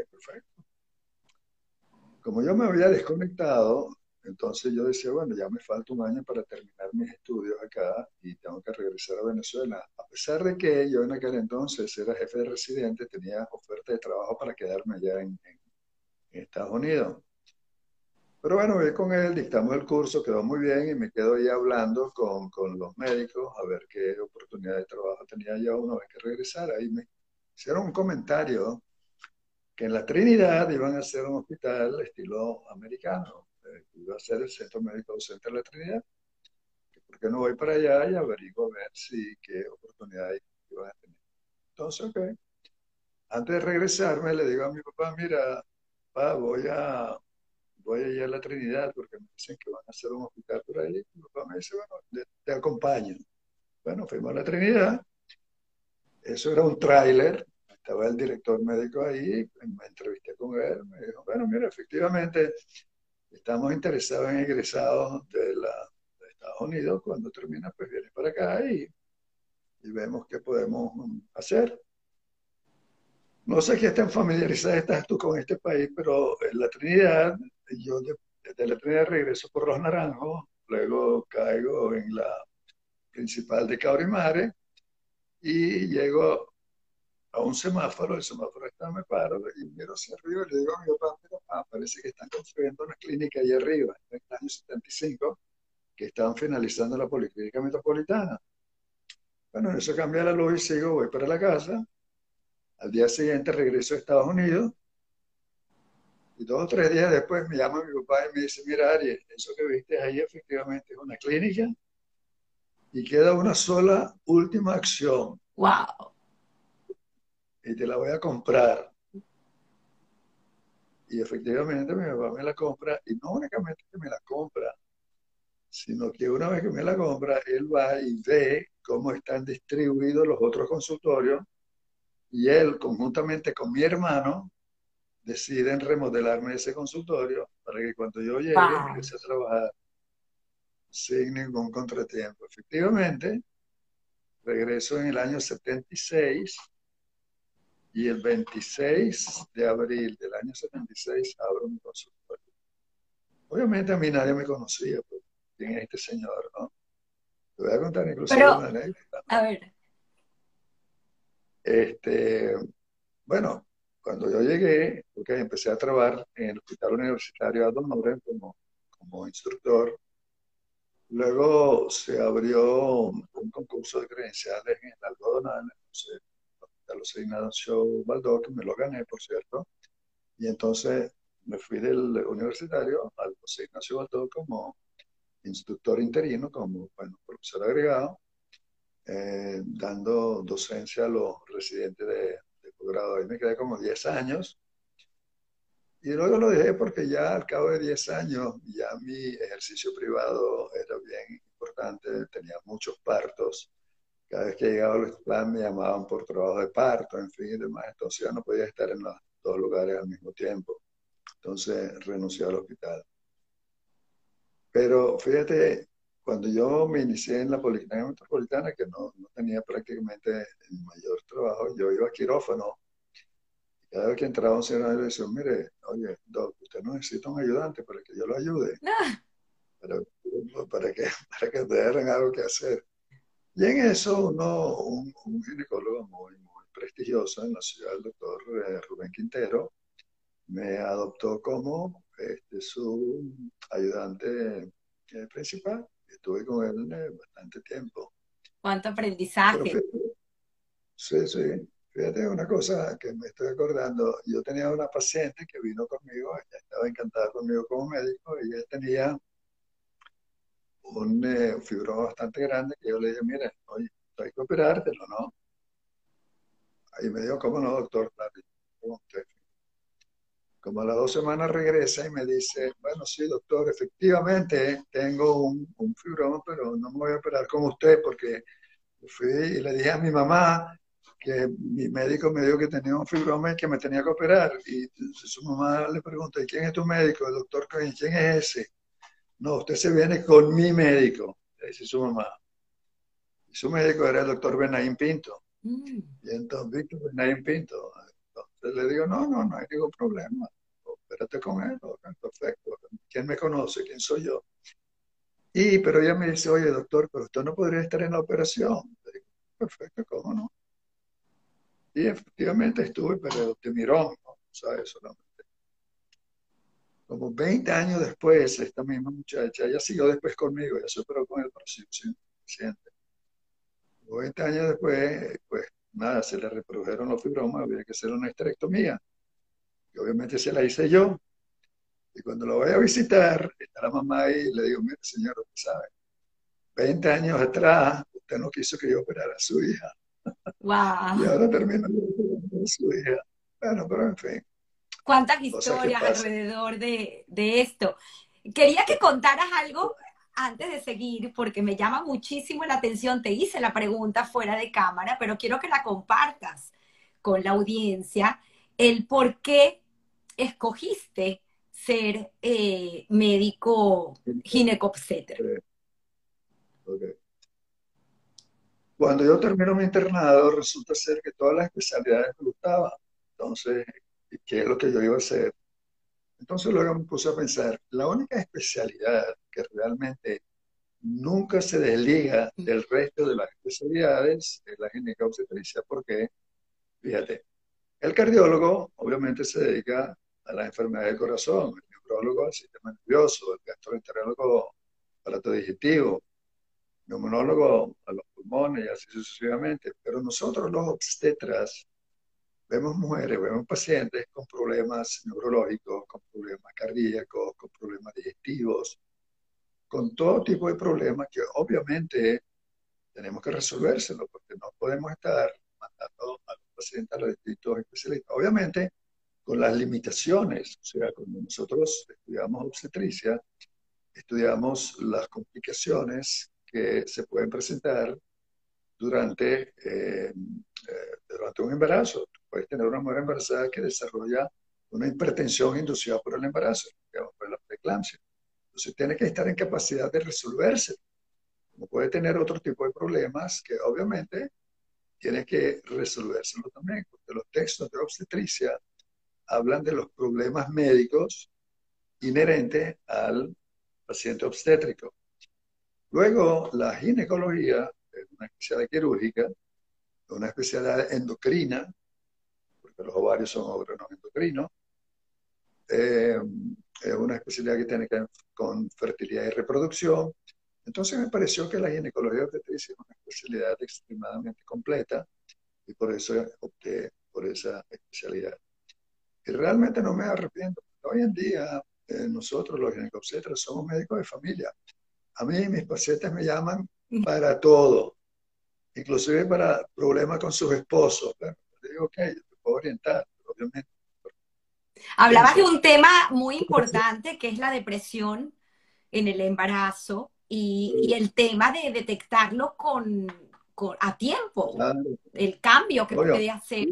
como yo me había desconectado, entonces yo decía, bueno, ya me falta un año para terminar mis estudios acá y tengo que regresar a Venezuela. A pesar de que yo en aquel entonces era jefe de residente, tenía oferta de trabajo para quedarme allá en, Estados Unidos. Pero bueno, voy con él, dictamos el curso, quedó muy bien y me quedo ahí hablando con, con los médicos a ver qué oportunidad de trabajo tenía yo una vez que regresara. Ahí me hicieron un comentario que en la Trinidad iban a hacer un hospital estilo americano, eh, iba a ser el Centro Médico Docente de la Trinidad. ¿Por qué no voy para allá y averiguo a ver si qué oportunidades iban a tener? Entonces, ok. Antes de regresarme, le digo a mi papá, mira, papá, voy a, voy a ir a la Trinidad porque me dicen que van a hacer un hospital por ahí. Mi papá me dice, bueno, te acompaño. Bueno, fuimos a la Trinidad. Eso era un tráiler estaba el director médico ahí, me entrevisté con él, me dijo, bueno, mira, efectivamente estamos interesados en egresados de, la, de Estados Unidos, cuando termina, pues viene para acá y, y vemos qué podemos hacer. No sé qué tan familiarizada estás tú con este país, pero en la Trinidad, yo desde la Trinidad regreso por Los Naranjos, luego caigo en la principal de Caurimare y llego a un semáforo, el semáforo está, me paro y miro hacia arriba y le digo a mi papá, ah, parece que están construyendo una clínica ahí arriba, en el año 75, que están finalizando la policlínica metropolitana. Bueno, eso cambia la luz y sigo, voy para la casa. Al día siguiente regreso a Estados Unidos. Y dos o tres días después me llama mi papá y me dice, mira, Ari, eso que viste ahí efectivamente es una clínica y queda una sola última acción. ¡Wow! Y te la voy a comprar. Y efectivamente mi papá me la compra, y no únicamente que me la compra, sino que una vez que me la compra, él va y ve cómo están distribuidos los otros consultorios y él, conjuntamente con mi hermano, deciden remodelarme ese consultorio para que cuando yo llegue empiece a trabajar sin ningún contratiempo. Efectivamente, regreso en el año 76 y el 26 de abril del año 76 abro mi consultorio. Obviamente a mí nadie me conocía, pues, quién es este señor, ¿no? Te voy a contar incluso una anécdota. A ver. Este, bueno, cuando yo llegué, porque empecé a trabajar en el Hospital Universitario Adolfo como, como instructor, luego se abrió un concurso de credenciales en el algodonal, entonces a los Ignacio Baldó, que me lo gané, por cierto, y entonces me fui del universitario al José Ignacio Baldó como instructor interino, como bueno, profesor agregado, eh, dando docencia a los residentes de, posgrado. Ahí me quedé como 10 años. Y luego lo dejé porque ya al cabo de 10 años ya mi ejercicio privado era bien importante, tenía muchos partos. Cada vez que llegaba al hospital me llamaban por trabajo de parto, en fin y demás. Entonces ya no podía estar en los dos lugares al mismo tiempo. Entonces renuncié al hospital. Pero fíjate, cuando yo me inicié en la Policlínica Metropolitana, que no, no, tenía prácticamente el mayor trabajo, yo iba a quirófano. Y cada vez que entraba un señor le decía, mire, oye, doc, usted no necesita un ayudante para que yo lo ayude. [laughs] Para, [laughs] para, que, para que tengan algo que hacer. Y en eso uno, un, un ginecólogo muy, muy prestigioso en la ciudad, el doctor eh, Rubén Quintero, me adoptó como este, su ayudante eh, principal. Estuve con él eh, bastante tiempo. ¿Cuánto aprendizaje? sí, sí. Fíjate una cosa que me estoy acordando. Yo tenía una paciente que vino conmigo, ella estaba encantada conmigo como médico, y ella tenía un eh, bastante grande que yo le dije, mire, oye, hay que operártelo, ¿no? Ahí me dijo, ¿cómo no, doctor? como a las dos semanas regresa y me dice, bueno, sí, doctor, efectivamente tengo un, un fibroma, pero no me voy a operar con usted porque fui y le dije a mi mamá que mi médico me dijo que tenía un fibroma y que me tenía que operar. Y su mamá le pregunta, ¿y quién es tu médico? El doctor, ¿quién es ese? No, usted se viene con mi médico, le dice su mamá. Y su médico era el doctor Benaín Pinto. Mm. Y entonces, Víctor Benaín Pinto, le digo, no, no, no hay ningún problema. Espérate con él, perfecto. ¿Quién me conoce? ¿Quién soy yo? Y, pero ella me dice, oye, doctor, pero usted no podría estar en la operación. Le digo, perfecto, ¿cómo no? Y efectivamente estuve, pero de mirón, ¿no? ¿sabes? Solamente. Como 20 años después, esta misma muchacha, ella siguió después conmigo, ya se operó con el paciente. 20 años después, pues nada, se le reprodujeron los fibromas, había que hacer una esterectomía. Y obviamente se la hice yo. Y cuando lo voy a visitar, está la mamá ahí y le digo, mire señor, usted sabe, 20 años atrás usted no quiso que yo operara a su hija. Wow. y ahora termino de su hija. Bueno, pero en fin. ¿Cuántas historias alrededor de, de esto? Quería que contaras algo antes de seguir, porque me llama muchísimo la atención, te hice la pregunta fuera de cámara, pero quiero que la compartas con la audiencia, el por qué escogiste ser eh, médico ginecobstetra. Cuando yo termino mi internado, resulta ser que todas las especialidades me gustaban. Entonces, ¿qué es lo que yo iba a hacer? Entonces luego me puse a pensar, la única especialidad que realmente nunca se desliga del resto de las especialidades es la obstetricia, porque, fíjate, el cardiólogo obviamente se dedica a las enfermedades del corazón, el neurólogo al sistema nervioso, el gastroenterólogo al aparato digestivo, el neumonólogo a los pulmones y así sucesivamente. Pero nosotros los obstetras vemos mujeres, vemos pacientes con problemas neurológicos, con problemas cardíacos, con problemas digestivos, con todo tipo de problemas que obviamente tenemos que resolvérselo, porque no podemos estar mandando a los pacientes a los distintos especialistas. Obviamente, con las limitaciones, o sea, cuando nosotros estudiamos obstetricia, estudiamos las complicaciones que se pueden presentar durante, eh, eh, durante un embarazo. Puedes tener una mujer embarazada que desarrolla una hipertensión inducida por el embarazo, digamos, por la preeclampsia. Entonces tiene que estar en capacidad de resolverse. Como puede tener otro tipo de problemas que obviamente tiene que resolvérselo también, porque los textos de obstetricia hablan de los problemas médicos inherentes al paciente obstétrico. Luego, la ginecología es una especialidad quirúrgica, una especialidad endocrina, los ovarios son órganos endocrinos. Eh, es una especialidad que tiene que ver con fertilidad y reproducción. Entonces me pareció que la ginecología obstetricia es una especialidad extremadamente completa y por eso opté por esa especialidad. Y realmente no me arrepiento. Hoy en día eh, nosotros los ginecobstetras somos médicos de familia. A mí mis pacientes me llaman para todo, inclusive para problemas con sus esposos. Digo, ok, puedo orientar, obviamente. Hablabas de un tema muy [laughs] importante que es la depresión en el embarazo y, el tema de detectarlo con, a tiempo, el cambio que puede hacer.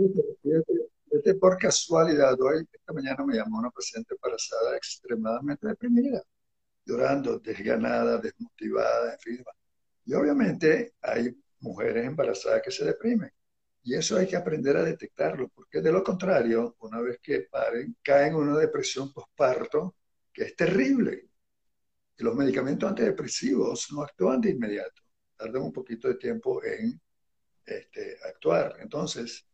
por casualidad, hoy, esta mañana me llamó una paciente embarazada extremadamente deprimida llorando, desganada, desmotivada, en fin. Y obviamente hay mujeres embarazadas que se deprimen. Y eso hay que aprender a detectarlo, porque de lo contrario, una vez que paren, caen en una depresión postparto que es terrible. Y los medicamentos antidepresivos no actúan de inmediato, tardan un poquito de tiempo en este, actuar. Entonces,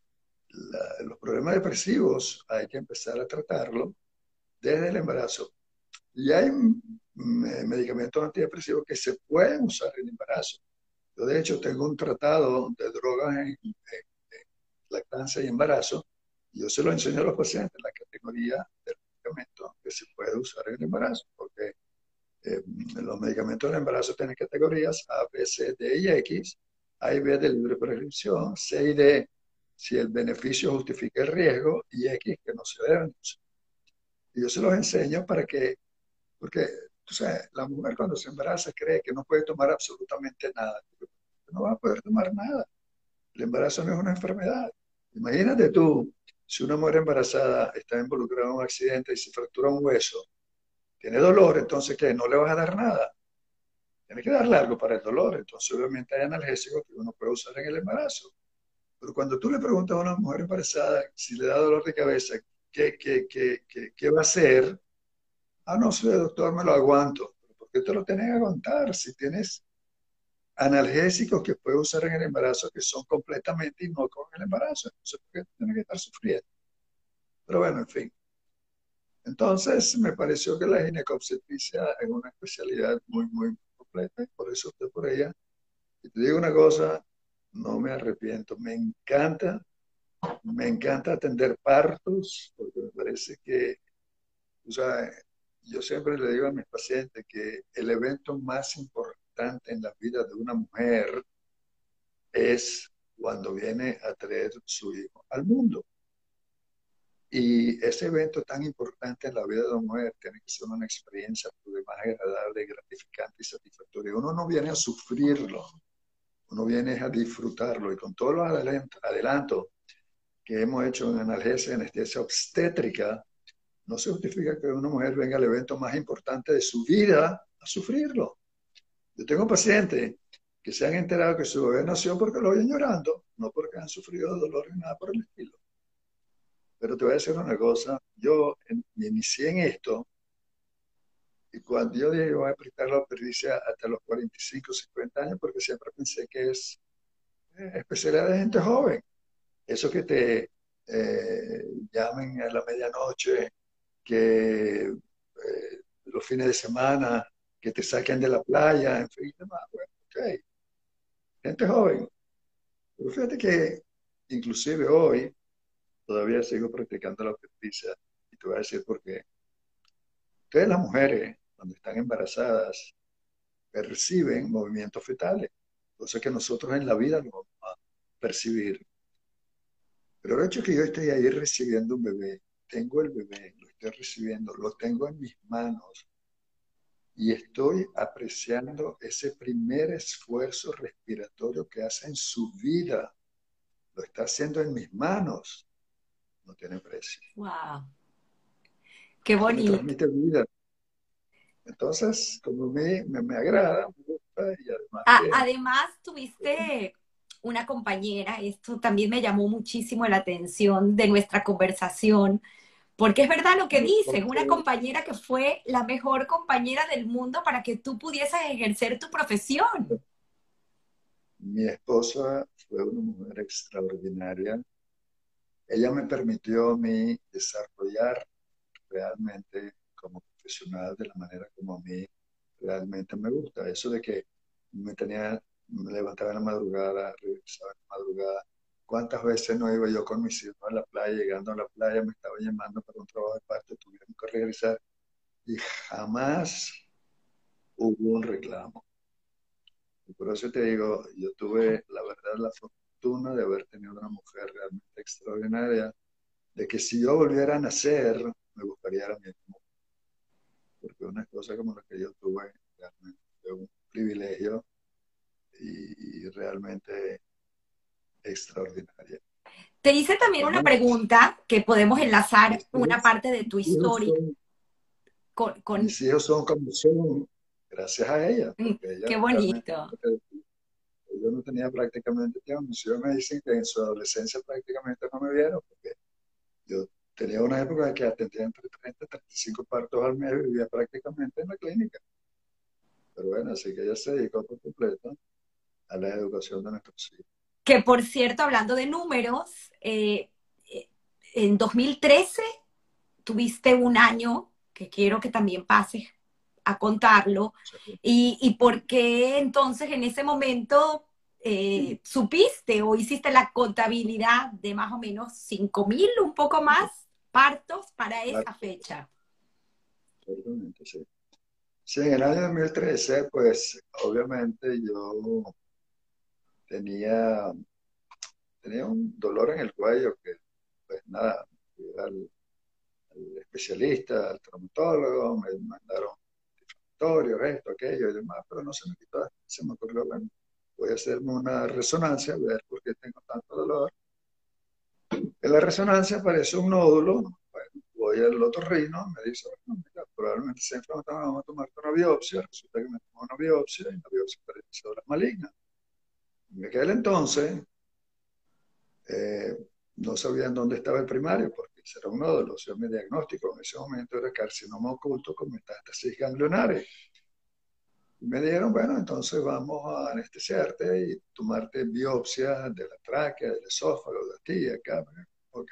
los problemas depresivos hay que empezar a tratarlo desde el embarazo. Y hay medicamentos antidepresivos que se pueden usar en embarazo. Yo, de hecho, tengo un tratado de drogas en, lactancia y embarazo, yo se lo enseño a los pacientes, la categoría de medicamentos que se puede usar en el embarazo, porque eh, los medicamentos del embarazo tienen categorías A, B, C, D y X, A y B de libre prescripción, C y D si el beneficio justifica el riesgo, y X que no se deben usar. Y yo se los enseño para que, porque entonces, la mujer cuando se embaraza cree que no puede tomar absolutamente nada. No va a poder tomar nada. El embarazo no es una enfermedad. Imagínate tú, si una mujer embarazada está involucrada en un accidente y se fractura un hueso, tiene dolor, entonces ¿qué? No le vas a dar nada. Tiene que darle algo para el dolor. Entonces, obviamente, hay analgésicos que uno puede usar en el embarazo. Pero cuando tú le preguntas a una mujer embarazada si le da dolor de cabeza, ¿qué, qué, qué, qué va a hacer? Ah, no sé, doctor, me lo aguanto. ¿Por qué te lo tienes que aguantar si tienes analgésicos que puedes usar en el embarazo que son completamente inocuos en el embarazo? Entonces, ¿por qué tienes que estar sufriendo? Pero bueno, en fin. Entonces, me pareció que la ginecobstetricia es una especialidad muy, muy completa y por eso estoy por ella. Y te digo una cosa, no me arrepiento. Me encanta, me encanta atender partos, porque me parece que, o sea, yo siempre le digo a mis pacientes que el evento más importante en la vida de una mujer es cuando viene a traer su hijo al mundo. Y ese evento tan importante en la vida de una mujer tiene que ser una experiencia más agradable, gratificante y satisfactoria. Uno no viene a sufrirlo, uno viene a disfrutarlo. Y con todos los adelantos que hemos hecho en analgesia, anestesia obstétrica, no se justifica que una mujer venga al evento más importante de su vida a sufrirlo. Yo tengo pacientes que se han enterado que su bebé nació porque lo oyen llorando, no porque han sufrido dolor ni nada por el estilo. Pero te voy a decir una cosa, yo me inicié en esto y cuando yo dije voy a aplicar la pericia hasta los 45, 50 años, porque siempre pensé que es eh, especialidad de gente joven. Eso que te eh, llamen a la medianoche que eh, los fines de semana, que te saquen de la playa, en fin, demás. Bueno, ok. Gente joven. Pero fíjate que inclusive hoy todavía sigo practicando la obstetricia y te voy a decir por qué. Ustedes las mujeres, cuando están embarazadas, perciben movimientos fetales, cosa que nosotros en la vida no vamos a percibir. Pero el hecho que yo esté ahí recibiendo un bebé, tengo el bebé, estoy recibiendo, lo tengo en mis manos. Y estoy apreciando ese primer esfuerzo respiratorio que hace en su vida. Lo está haciendo en mis manos. No tiene precio. ¡Wow! ¡Qué bonito! Me transmite vida. Entonces, como me, me, agrada, me gusta y además... Además, tuviste una compañera, esto también me llamó muchísimo la atención de nuestra conversación, porque es verdad lo que dices, una compañera que fue la mejor compañera del mundo para que tú pudieses ejercer tu profesión. Mi esposa fue una mujer extraordinaria. Ella me permitió a mí desarrollar realmente como profesional de la manera como a mí realmente me gusta. Eso de que me tenía, me levantaba en la madrugada, regresaba en la madrugada, ¿Cuántas veces no iba yo con mis hijos a la playa, llegando a la playa, me estaba llamando para un trabajo de parte, tuvieron que regresar y jamás hubo un reclamo. Y por eso te digo, yo tuve, la verdad, la fortuna de haber tenido una mujer realmente extraordinaria, de que si yo volviera a nacer, me gustaría a mi mismo. Porque una cosa como la que yo tuve, realmente fue un privilegio y realmente extraordinaria. Te hice también una pregunta que podemos enlazar una parte de tu historia. con, Mis hijos son como son, gracias a ella. Mm, qué bonito. Yo no tenía prácticamente tiempo. Mis hijos me dicen que en su adolescencia prácticamente no me vieron, porque yo tenía una época que atendía entre 30 y 35 partos al mes y vivía prácticamente en la clínica. Pero bueno, así que ella se dedicó por completo a la educación de nuestros hijos. Que por cierto, hablando de números, eh, eh, en 2013 tuviste un año que quiero que también pases a contarlo. Y, por qué entonces en ese momento eh, supiste o hiciste la contabilidad de más o menos 5 mil, un poco más, partos para esa fecha? Sí. sí, en el año 2013, pues obviamente yo tenía, tenía un dolor en el cuello que, pues nada, al, al especialista, al traumatólogo, me mandaron inflamatorios, esto, aquello y demás, pero no se me quitó. Se me ocurrió, bueno, voy a hacerme una resonancia, a ver por qué tengo tanto dolor. En la resonancia aparece un nódulo, bueno, voy al otorrino, me dice, bueno, mira, probablemente se inflamatorio, vamos a tomarte una biopsia. Resulta que me tomó una biopsia y la biopsia parece maligna. En aquel entonces eh, no sabían dónde estaba el primario, porque ese era uno de los mi diagnóstico en ese momento era carcinoma oculto con metástasis ganglionares. Me dijeron, bueno, entonces vamos a anestesiarte y tomarte biopsia de la tráquea, del esófago, de la tía, acá. Ok.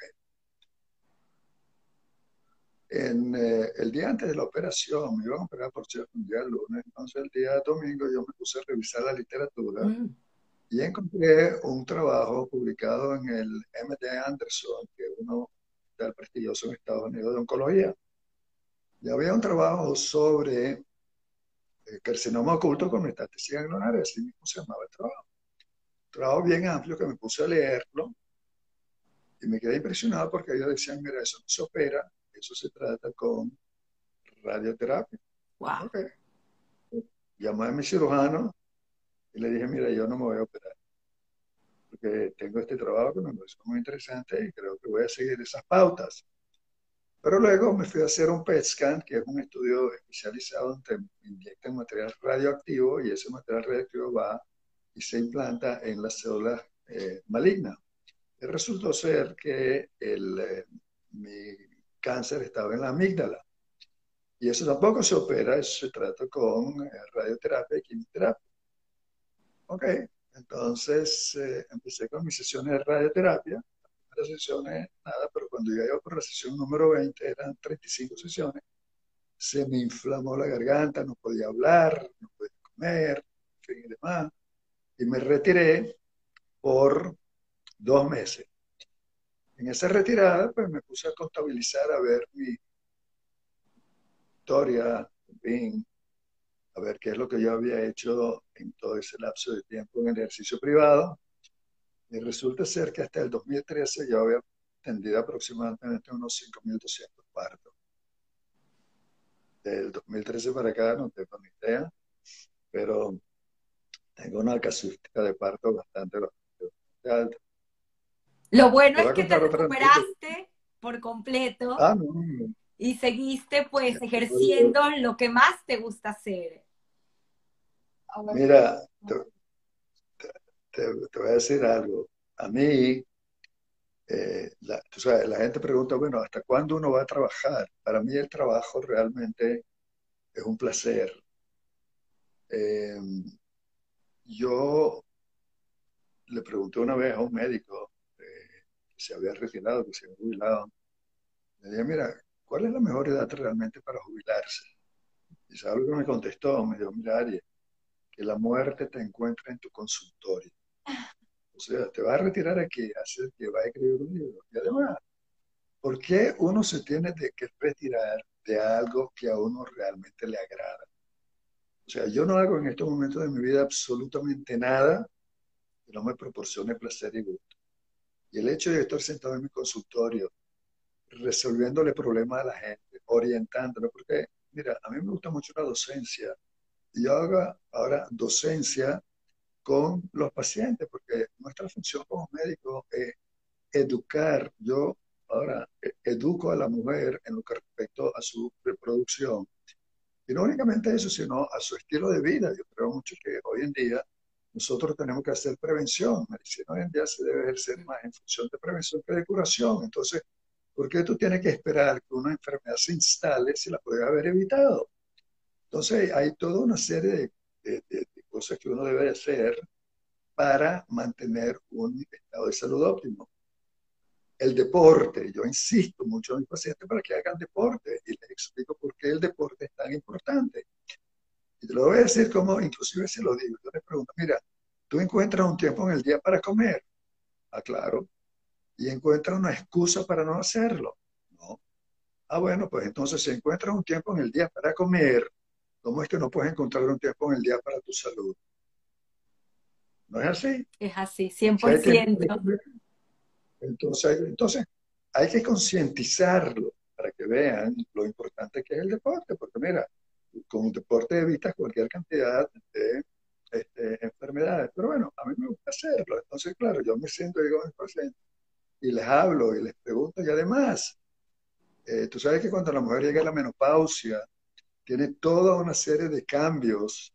En, eh, el día antes de la operación, me iban a operar por cierto un día lunes, entonces el día domingo yo me puse a revisar la literatura. Mm y encontré un trabajo publicado en el MD Anderson, que es uno del prestigioso en Estados Unidos de oncología. Y había un trabajo sobre eh, carcinoma oculto con metástasis ganglionaria, así mismo se llamaba el trabajo. Un trabajo bien amplio que me puse a leerlo y me quedé impresionado porque ellos decían, mira, eso no se opera, eso se trata con radioterapia. Wow. Okay. Llamé a mi cirujano, y le dije, mira, yo no me voy a operar, porque tengo este trabajo que me parece muy interesante y creo que voy a seguir esas pautas. Pero luego me fui a hacer un PET scan, que es un estudio especializado donde inyectan material radioactivo y ese material radioactivo va y se implanta en las células eh, malignas. Y resultó ser que el, eh, mi cáncer estaba en la amígdala. Y eso tampoco se opera, eso se trata con eh, radioterapia y quimioterapia. Ok, entonces eh, empecé con mis sesiones de radioterapia. Las sesiones, nada, pero cuando llegué por la sesión número 20, eran 35 sesiones, se me inflamó la garganta, no podía hablar, no podía comer, fin y demás. Y me retiré por dos meses. En esa retirada, pues me puse a contabilizar, a ver mi historia, en a ver qué es lo que yo había hecho en todo ese lapso de tiempo en el ejercicio privado. Y resulta ser que hasta el 2013 yo había atendido aproximadamente unos 5.200 partos. del 2013 para acá no tengo ni idea, pero tengo una casuística de parto bastante, alta. Lo bueno es que te recuperaste por completo ah, y seguiste pues ejerciendo lo que más te gusta hacer. Mira, te, voy a decir algo. A mí, eh, la, la gente pregunta, bueno, ¿hasta cuándo uno va a trabajar? Para mí el trabajo realmente es un placer. Eh, yo le pregunté una vez a un médico eh, que se había retirado, que se había jubilado, le dije, mira, ¿cuál es la mejor edad realmente para jubilarse? Y sabe lo que me contestó, me dijo, mira, Ari, que la muerte te encuentre en tu consultorio. O sea, te va a retirar aquí, hacer que va a escribir un libro. Y además, ¿por qué uno se tiene que retirar de algo que a uno realmente le agrada? O sea, yo no hago en estos momentos de mi vida absolutamente nada que no me proporcione placer y gusto. Y el hecho de estar sentado en mi consultorio, resolviéndole problemas a la gente, orientándolo, porque, mira, a mí me gusta mucho la docencia. Yo hago ahora docencia con los pacientes, porque nuestra función como médicos es educar. Yo ahora e-, educo a la mujer en lo que respecta a su reproducción y no únicamente eso, sino a su estilo de vida. Yo creo mucho que hoy en día nosotros tenemos que hacer prevención. Medicina hoy en día se debe ejercer más en función de prevención que de curación. Entonces, ¿por qué tú tienes que esperar que una enfermedad se instale si la puedes haber evitado? Entonces, hay toda una serie de, cosas que uno debe hacer para mantener un estado de salud óptimo el deporte. Yo insisto mucho a mis pacientes para que hagan deporte y les explico por qué el deporte es tan importante. Y te lo voy a decir como, inclusive se lo digo, yo les pregunto, mira, tú encuentras un tiempo en el día para comer. Ah, claro. Y encuentras una excusa para no hacerlo. No. Ah, bueno, pues entonces si encuentras un tiempo en el día para comer, ¿cómo es que no puedes encontrar un tiempo en el día para tu salud? ¿No es así? Es así, 100%. Entonces, entonces hay que concientizarlo para que vean lo importante que es el deporte, porque mira, con un deporte evitas cualquier cantidad de este, enfermedades. Pero bueno, a mí me gusta hacerlo. Entonces, claro, yo me siento digo a mis pacientes y les hablo y les pregunto. Y además, eh, tú sabes que cuando la mujer llega a la menopausia, tiene toda una serie de cambios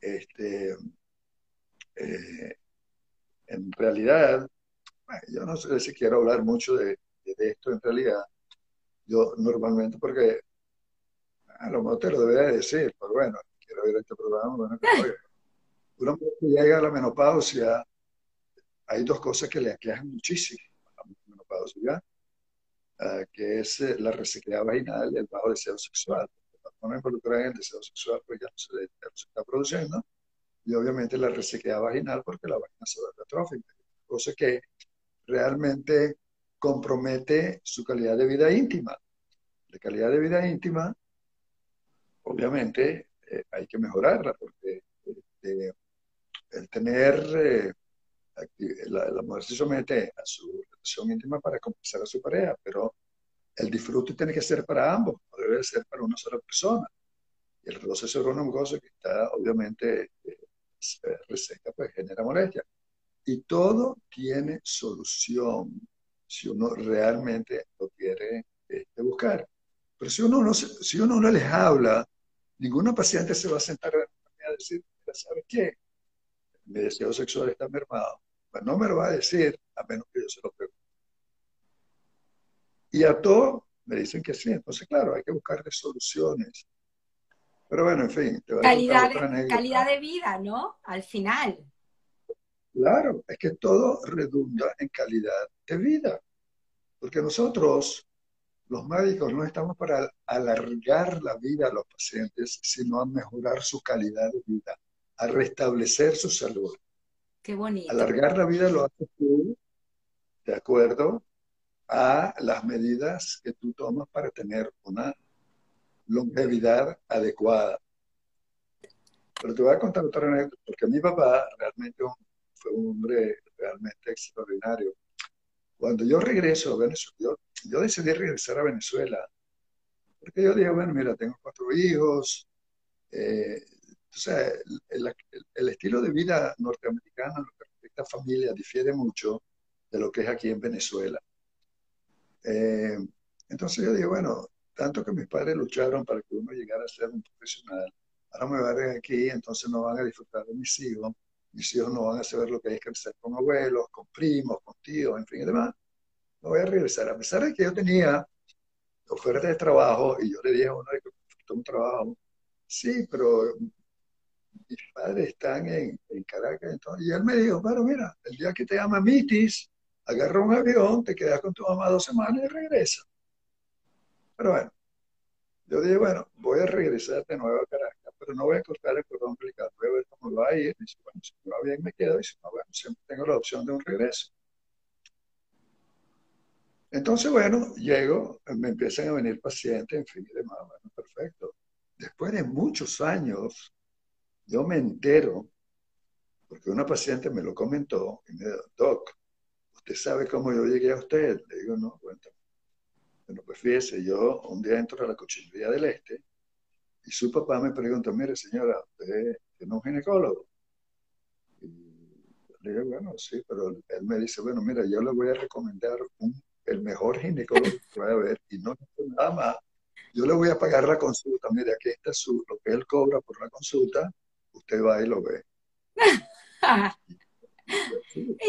este, eh, en realidad yo no sé si quiero hablar mucho de, esto en realidad. Yo normalmente, porque a lo mejor te lo debería decir, pero bueno, quiero ver este programa. Bueno, [laughs] una mujer que llega a la menopausia, hay dos cosas que le aquejan muchísimo a la menopausia, uh, que es eh, la resequedad vaginal y el bajo deseo sexual. Cuando no involucra en el deseo sexual, pues ya no, se, está produciendo. Y obviamente la resequedad vaginal porque la vagina se vuelve atrófica. Cosa que realmente compromete su calidad de vida íntima. La calidad de vida íntima, obviamente, eh, hay que mejorarla porque este, el tener, eh, la, mujer se somete a su relación íntima para compensar a su pareja, pero el disfrute tiene que ser para ambos, debe ser para una sola persona. Y el roce sobre una que está obviamente eh, reseca, pues genera molestia. Y todo tiene solución si uno realmente lo quiere este, buscar. Pero si uno, no, si uno no les habla, ninguna paciente se va a sentar a decir, ¿sabe qué? Mi deseo sexual está mermado. Pues no me lo va a decir a menos que yo se lo pregunte. Y a todo me dicen que sí. Entonces, claro, hay que buscarle soluciones. Pero bueno, en fin. calidad, calidad de vida, ¿no? Al final. Claro, es que todo redunda en calidad de vida, porque nosotros, los médicos, no estamos para alargar la vida a los pacientes, sino a mejorar su calidad de vida, a restablecer su salud. Qué bonito. Alargar la vida lo haces tú, de acuerdo a las medidas que tú tomas para tener una longevidad adecuada. Pero te voy a contar otra anécdota, porque mi papá realmente fue un hombre realmente extraordinario. Cuando yo regreso a Venezuela, yo, decidí regresar a Venezuela Porque yo dije, bueno, mira, tengo cuatro hijos. Eh, o sea, el, el, estilo de vida norteamericano lo que respecta a familia difiere mucho de lo que es aquí en Venezuela. Eh, entonces yo dije, bueno, tanto que mis padres lucharon para que uno llegara a ser un profesional, ahora me van aquí, entonces no van a disfrutar de mis hijos, mis hijos no van a saber lo que es crecer con abuelos, con primos, con tíos, en fin y demás. Me voy a regresar, a pesar de que yo tenía ofertas de trabajo y yo le dije a uno que un trabajo, sí, pero mis padres están en, en Caracas, entonces, y él me dijo, bueno, mira, el día que te llama Mitis, agarra un avión, te quedas con tu mamá dos semanas y regresa. Pero bueno, yo dije, bueno, voy a regresar de nuevo a Caracas, pero no voy a cortar el cordón umbilical, voy a ver cómo va a ir. Y dice, bueno, si me va bien me quedo, y si no, bueno, siempre tengo la opción de un regreso. Entonces, bueno, llego, me empiezan a venir pacientes, en fin, y demás, bueno, perfecto. Después de muchos años, yo me entero, porque una paciente me lo comentó, y me dijo, Doc, ¿usted sabe cómo yo llegué a usted? Le digo, no, cuéntame. Bueno, pues fíjese, yo un día entro a la cochinería del Este y su papá me pregunta, mire señora, ¿usted tiene un ginecólogo? Y le digo, bueno, sí, pero él me dice, bueno, mira, yo le voy a recomendar el mejor ginecólogo que vaya a ver y no nada más. Yo le voy a pagar la consulta, mire, aquí está su, lo que él cobra por la consulta, usted va y lo ve. [laughs]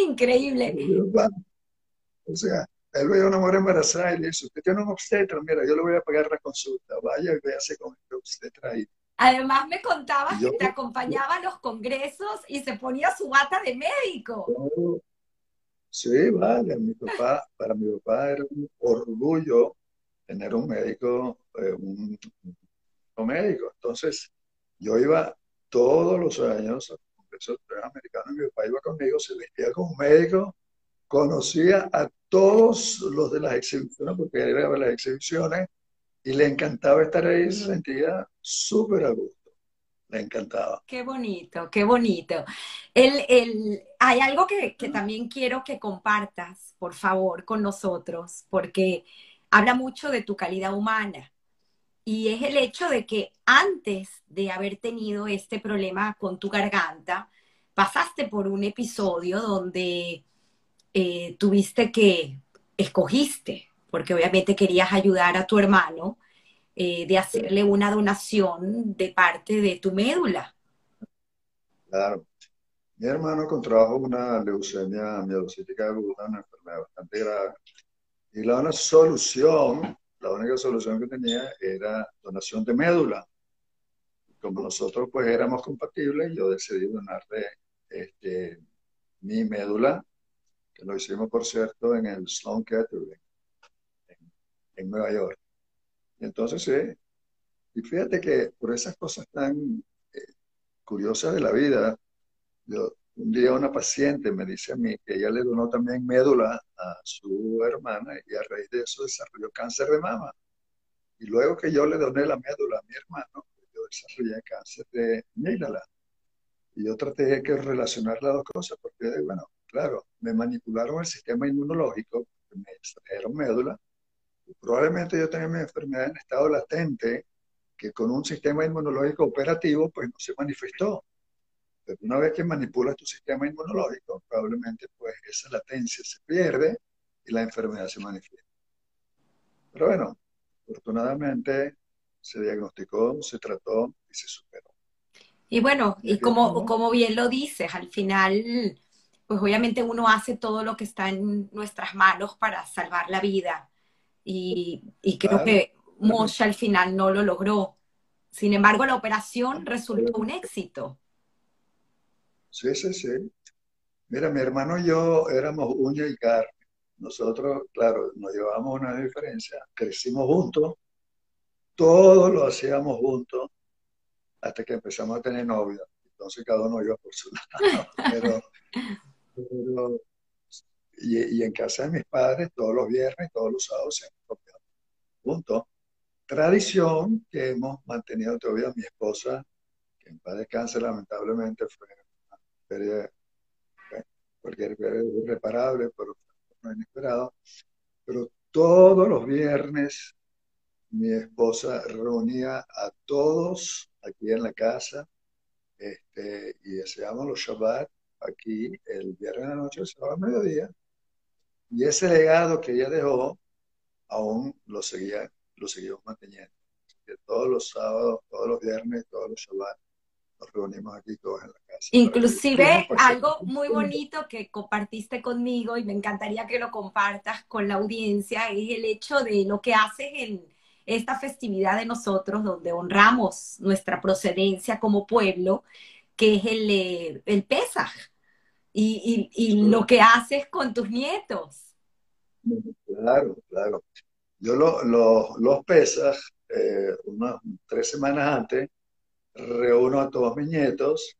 Increíble. O sea, él veía a una mujer embarazada y le dice, usted tiene un obstetra, mira, yo le voy a pagar la consulta, vaya y véase con el obstetra ahí. Además me contabas que te acompañaba a los congresos y se ponía su bata de médico. Sí, vale, mi papá, para mi papá era un orgullo tener un médico, eh, un, un, médico. Entonces, yo iba todos los años al Congreso Americano y mi papá iba conmigo, se vestía como médico, conocía a todos los de las exhibiciones, porque él iba a ver las exhibiciones, y le encantaba estar ahí, se sentía súper a gusto. Le encantaba. Qué bonito, qué bonito. El, el, hay algo que, que también quiero que compartas, por favor, con nosotros, porque habla mucho de tu calidad humana. Y es el hecho de que antes de haber tenido este problema con tu garganta, pasaste por un episodio donde eh, tuviste que, escogiste, porque obviamente querías ayudar a tu hermano, eh, de hacerle una donación de parte de tu médula. Claro. Mi hermano contrajo una leucemia mielocítica aguda, una enfermedad bastante grave. Y la única solución, la única solución que tenía era donación de médula. Como nosotros pues éramos compatibles, yo decidí donarle este, mi médula lo hicimos, por cierto, en el Sloan Kettering, en, Nueva York. Entonces, y fíjate que por esas cosas tan eh, curiosas de la vida, yo, un día una paciente me dice a mí que ella le donó también médula a su hermana y a raíz de eso desarrolló cáncer de mama. Y luego que yo le doné la médula a mi hermano, yo desarrollé cáncer de amígdala. Y yo traté de relacionar las dos cosas, porque, bueno, claro, me manipularon el sistema inmunológico, me extrajeron médula, y probablemente yo tenía mi enfermedad en estado latente, que con un sistema inmunológico operativo, pues no se manifestó. Una vez que manipulas tu sistema inmunológico, probablemente pues esa latencia se pierde y la enfermedad se manifiesta. Pero bueno, afortunadamente se diagnosticó, se trató y se superó. Y bueno, y como, como bien lo dices, al final pues obviamente uno hace todo lo que está en nuestras manos para salvar la vida. Y, creo que Moshe al final no lo logró. Sin embargo, la operación resultó un éxito. Sí, sí, sí. Mira, mi hermano y yo éramos uña y carne. Nosotros, claro, nos llevábamos una diferencia. Crecimos juntos, todo lo hacíamos juntos, hasta que empezamos a tener novia. Entonces cada uno iba por su [laughs] lado. Pero y, en casa de mis padres, todos los viernes, todos los sábados, siempre Punto. Tradición que hemos mantenido todavía mi esposa, que en paz descanse, lamentablemente fue pérdida, cualquier pérdida irreparable, pero no inesperado. Pero todos los viernes mi esposa reunía a todos aquí en la casa este, y hacíamos los Shabbat aquí el viernes de la noche, el sábado al mediodía. Y ese legado que ella dejó, aún lo seguía, lo seguimos manteniendo. todos los sábados, todos los viernes, todos los Shabbat, nos reunimos aquí todos en la casa. Inclusive algo muy bonito que compartiste conmigo y me encantaría que lo compartas con la audiencia es el hecho de lo que haces en esta festividad de nosotros donde honramos nuestra procedencia como pueblo, que es el, eh, el Pesaj y, y, lo que haces con tus nietos. Claro, claro. Yo lo, los Pesaj, eh, unas tres semanas antes, reúno a todos mis nietos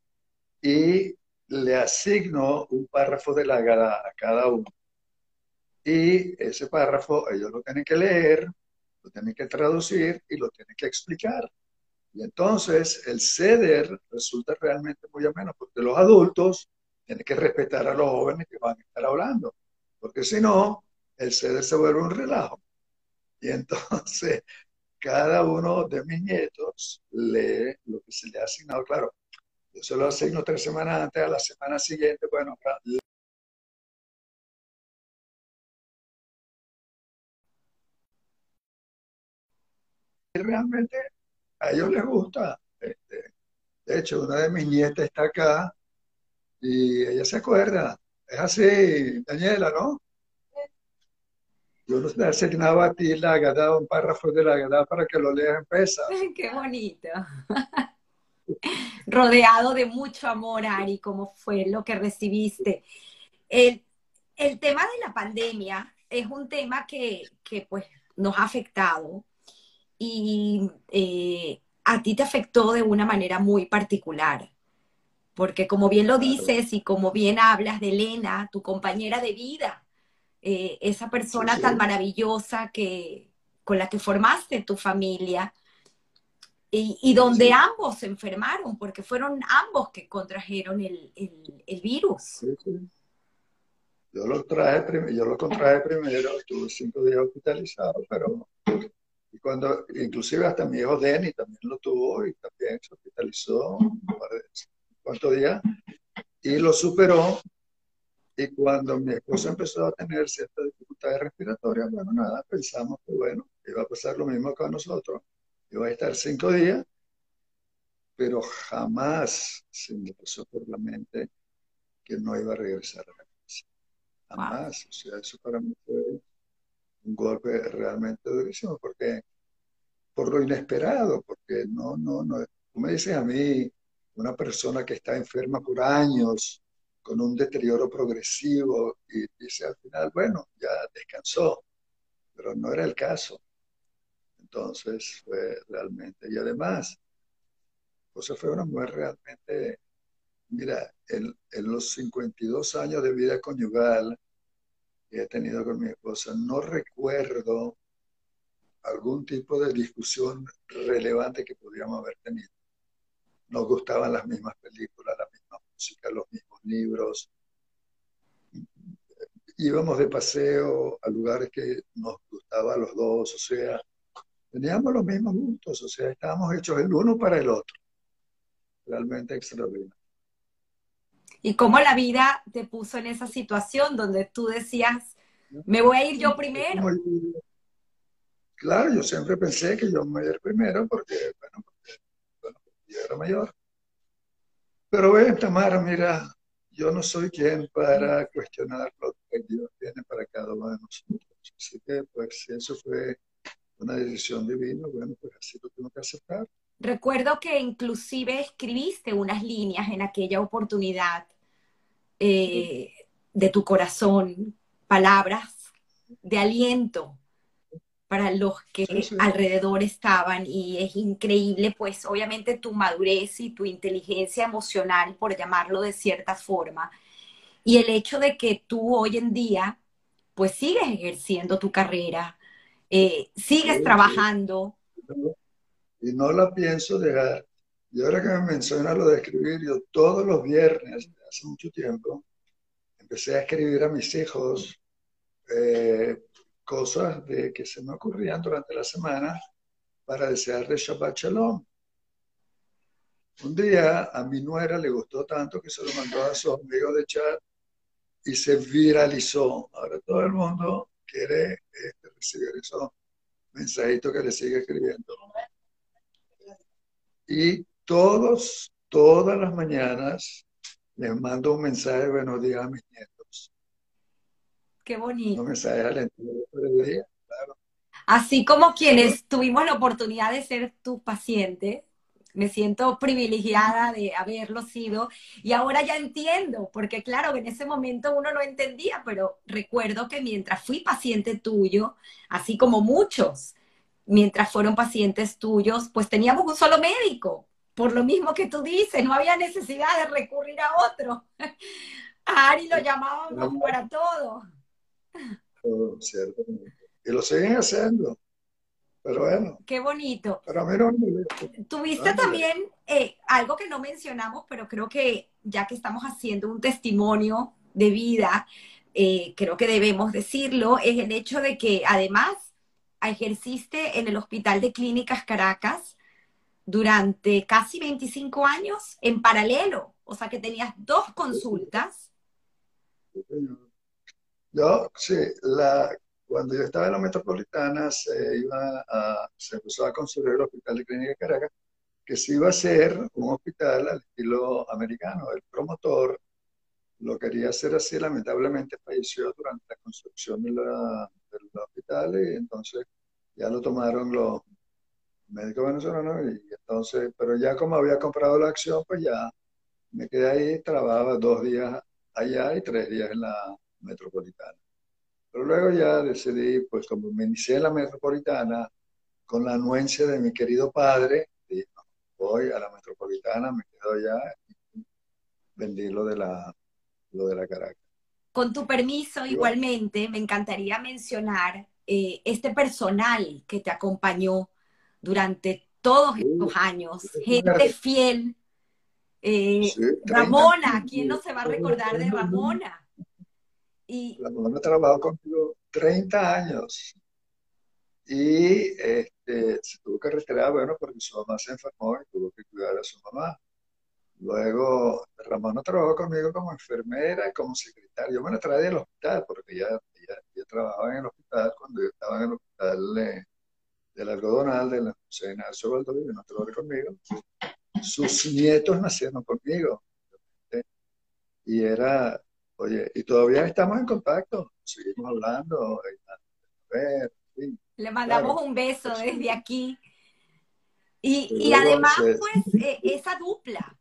y le asigno un párrafo de la a cada uno. Y ese párrafo ellos lo tienen que leer, lo tienen que traducir y lo tienen que explicar. Y entonces el ceder resulta realmente muy ameno, porque los adultos tienen que respetar a los jóvenes que van a estar hablando, porque si no, el ceder se vuelve un relajo. Y entonces cada uno de mis nietos lee lo que se le ha asignado. Claro, yo se lo asigno tres semanas antes, a la semana siguiente, bueno, realmente a ellos les gusta. Este, de hecho, una de mis nietas está acá y ella se acuerda. Es así, Daniela, ¿no? Yo no te asignaba a ti la Agadá, un párrafo de la Agadá para que lo leas en pesa. [laughs] Qué bonito. Rodeado de mucho amor, Ari, como fue lo que recibiste. El, el, tema de la pandemia es un tema que, que pues nos ha afectado y eh, a ti te afectó de una manera muy particular. Porque como bien lo dices y como bien hablas de Elena, tu compañera de vida, eh, esa persona tan maravillosa que, con la que formaste tu familia y, donde ambos se enfermaron, porque fueron ambos que contrajeron el, virus. Yo lo traje, yo lo contraje [laughs] primero, estuve cinco días hospitalizado, pero y cuando, inclusive hasta mi hijo Denny también lo tuvo y también se hospitalizó un cuantos días y lo superó y cuando mi esposa empezó a tener ciertas dificultades respiratorias, bueno, nada, pensamos que, bueno, iba a pasar lo mismo con nosotros. Iba a estar cinco días, pero jamás se me pasó por la mente que no iba a regresar a la casa. Jamás. O sea, eso para mí fue un golpe realmente durísimo, porque por lo inesperado, porque no, no, no. Tú me dices a mí, una persona que está enferma por años, con un deterioro progresivo y dice al final, bueno, ya descansó, pero no era el caso. Entonces fue realmente, y además, José fue una mujer realmente, mira, en, en los 52 años de vida conyugal que he tenido con mi esposa, no recuerdo algún tipo de discusión relevante que podríamos haber tenido. Nos gustaban las mismas películas, la misma música, los mismos libros. Íbamos de paseo a lugares que nos gustaban a los dos, o sea, teníamos los mismos gustos, o sea, estábamos hechos el uno para el otro. Realmente extraordinario. ¿Y cómo la vida te puso en esa situación donde tú decías, me voy a ir yo primero? Claro, yo siempre pensé que yo me iba a ir primero porque, bueno, porque, yo era mayor. Pero ven, Tamara, mira, yo no soy quien para cuestionar lo que Dios tiene para cada uno de nosotros. Así que, pues, si eso fue una decisión divina, bueno, pues así lo tengo que aceptar. Recuerdo que inclusive escribiste unas líneas en aquella oportunidad eh, de tu corazón, palabras de aliento para los que alrededor estaban y es increíble, pues obviamente tu madurez y tu inteligencia emocional, por llamarlo de cierta forma, y el hecho de que tú hoy en día, pues sigues ejerciendo tu carrera, eh, sigues trabajando. Y no la pienso dejar. Y ahora que me menciona lo de escribir, yo todos los viernes, hace mucho tiempo, empecé a escribir a mis hijos eh, cosas de que se me ocurrían durante la semana para desearle Shabbat Shalom. Un día a mi nuera le gustó tanto que se lo mandó a su amigo de chat y se viralizó. Ahora todo el mundo quiere este, recibir esos mensajitos que le sigue escribiendo. Y todos, todas las mañanas les mando un mensaje buenos días a mis nietos. Qué bonito. Un mensaje alentador el día, claro. Así como quienes tuvimos la oportunidad de ser tus pacientes, me siento privilegiada de haberlo sido y ahora ya entiendo, porque claro, en ese momento uno no entendía, pero recuerdo que mientras fui paciente tuyo, así como muchos, mientras fueron pacientes tuyos, pues teníamos un solo médico, por lo mismo que tú dices, no había necesidad de recurrir a otro. [laughs] A Ari lo llamábamos para todo. Y lo siguen haciendo. Pero bueno. Qué bonito. Pero mira, Tuviste también eh, algo que no mencionamos, pero creo que ya que estamos haciendo un testimonio de vida, eh, creo que debemos decirlo, es el hecho de que además ejerciste en el Hospital de Clínicas Caracas durante casi 25 años en paralelo, o sea que tenías dos consultas. Yo, sí, la, cuando yo estaba en la metropolitana se iba a, se empezó a construir el Hospital de Clínica de Caracas, que se iba a ser un hospital al estilo americano. El promotor lo quería hacer así, lamentablemente falleció durante la construcción de del hospital y entonces ya lo tomaron los médicos venezolanos y entonces, pero ya como había comprado la acción, pues ya me quedé ahí, trabajaba dos días allá y tres días en la metropolitana. Pero luego ya decidí, pues como me inicié en la metropolitana, con la anuencia de mi querido padre, voy a la metropolitana, me quedo allá y vendí lo de la, lo de la Caracas. Con tu permiso, igualmente, me encantaría mencionar eh, este personal que te acompañó durante todos estos años, gente fiel. Eh, Ramona, ¿quién no se va a recordar de Ramona? Y... La mamá trabajó conmigo 30 años. Y este, se tuvo que retirar, bueno, porque su mamá se enfermó y tuvo que cuidar a su mamá. Luego, Ramona trabajó conmigo como enfermera, como secretaria. Yo me la traía del hospital, porque ella, ella, trabajaba en el hospital cuando yo estaba en el hospital de, del algodonal de la José Ignacio Valdovido, no trabajó conmigo. Sus nietos nacieron conmigo. Y era, Oye, y todavía estamos en contacto, seguimos hablando. Le mandamos un beso desde aquí. Y, además, pues, eh, esa dupla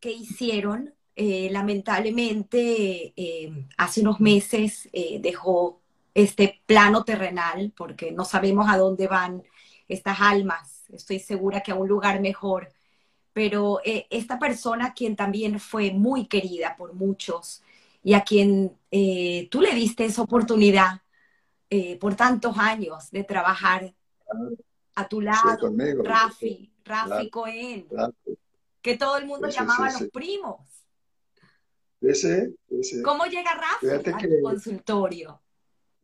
que hicieron, eh, lamentablemente, eh, hace unos meses dejó este plano terrenal, porque no sabemos a dónde van estas almas. Estoy segura que a un lugar mejor. Pero esta persona, quien también fue muy querida por muchos, y a quien eh, tú le diste esa oportunidad eh, por tantos años de trabajar a tu lado, Rafi, Rafi Cohen, que todo el mundo llamaba a los primos. Ese, ¿Cómo llega Rafi a tu consultorio?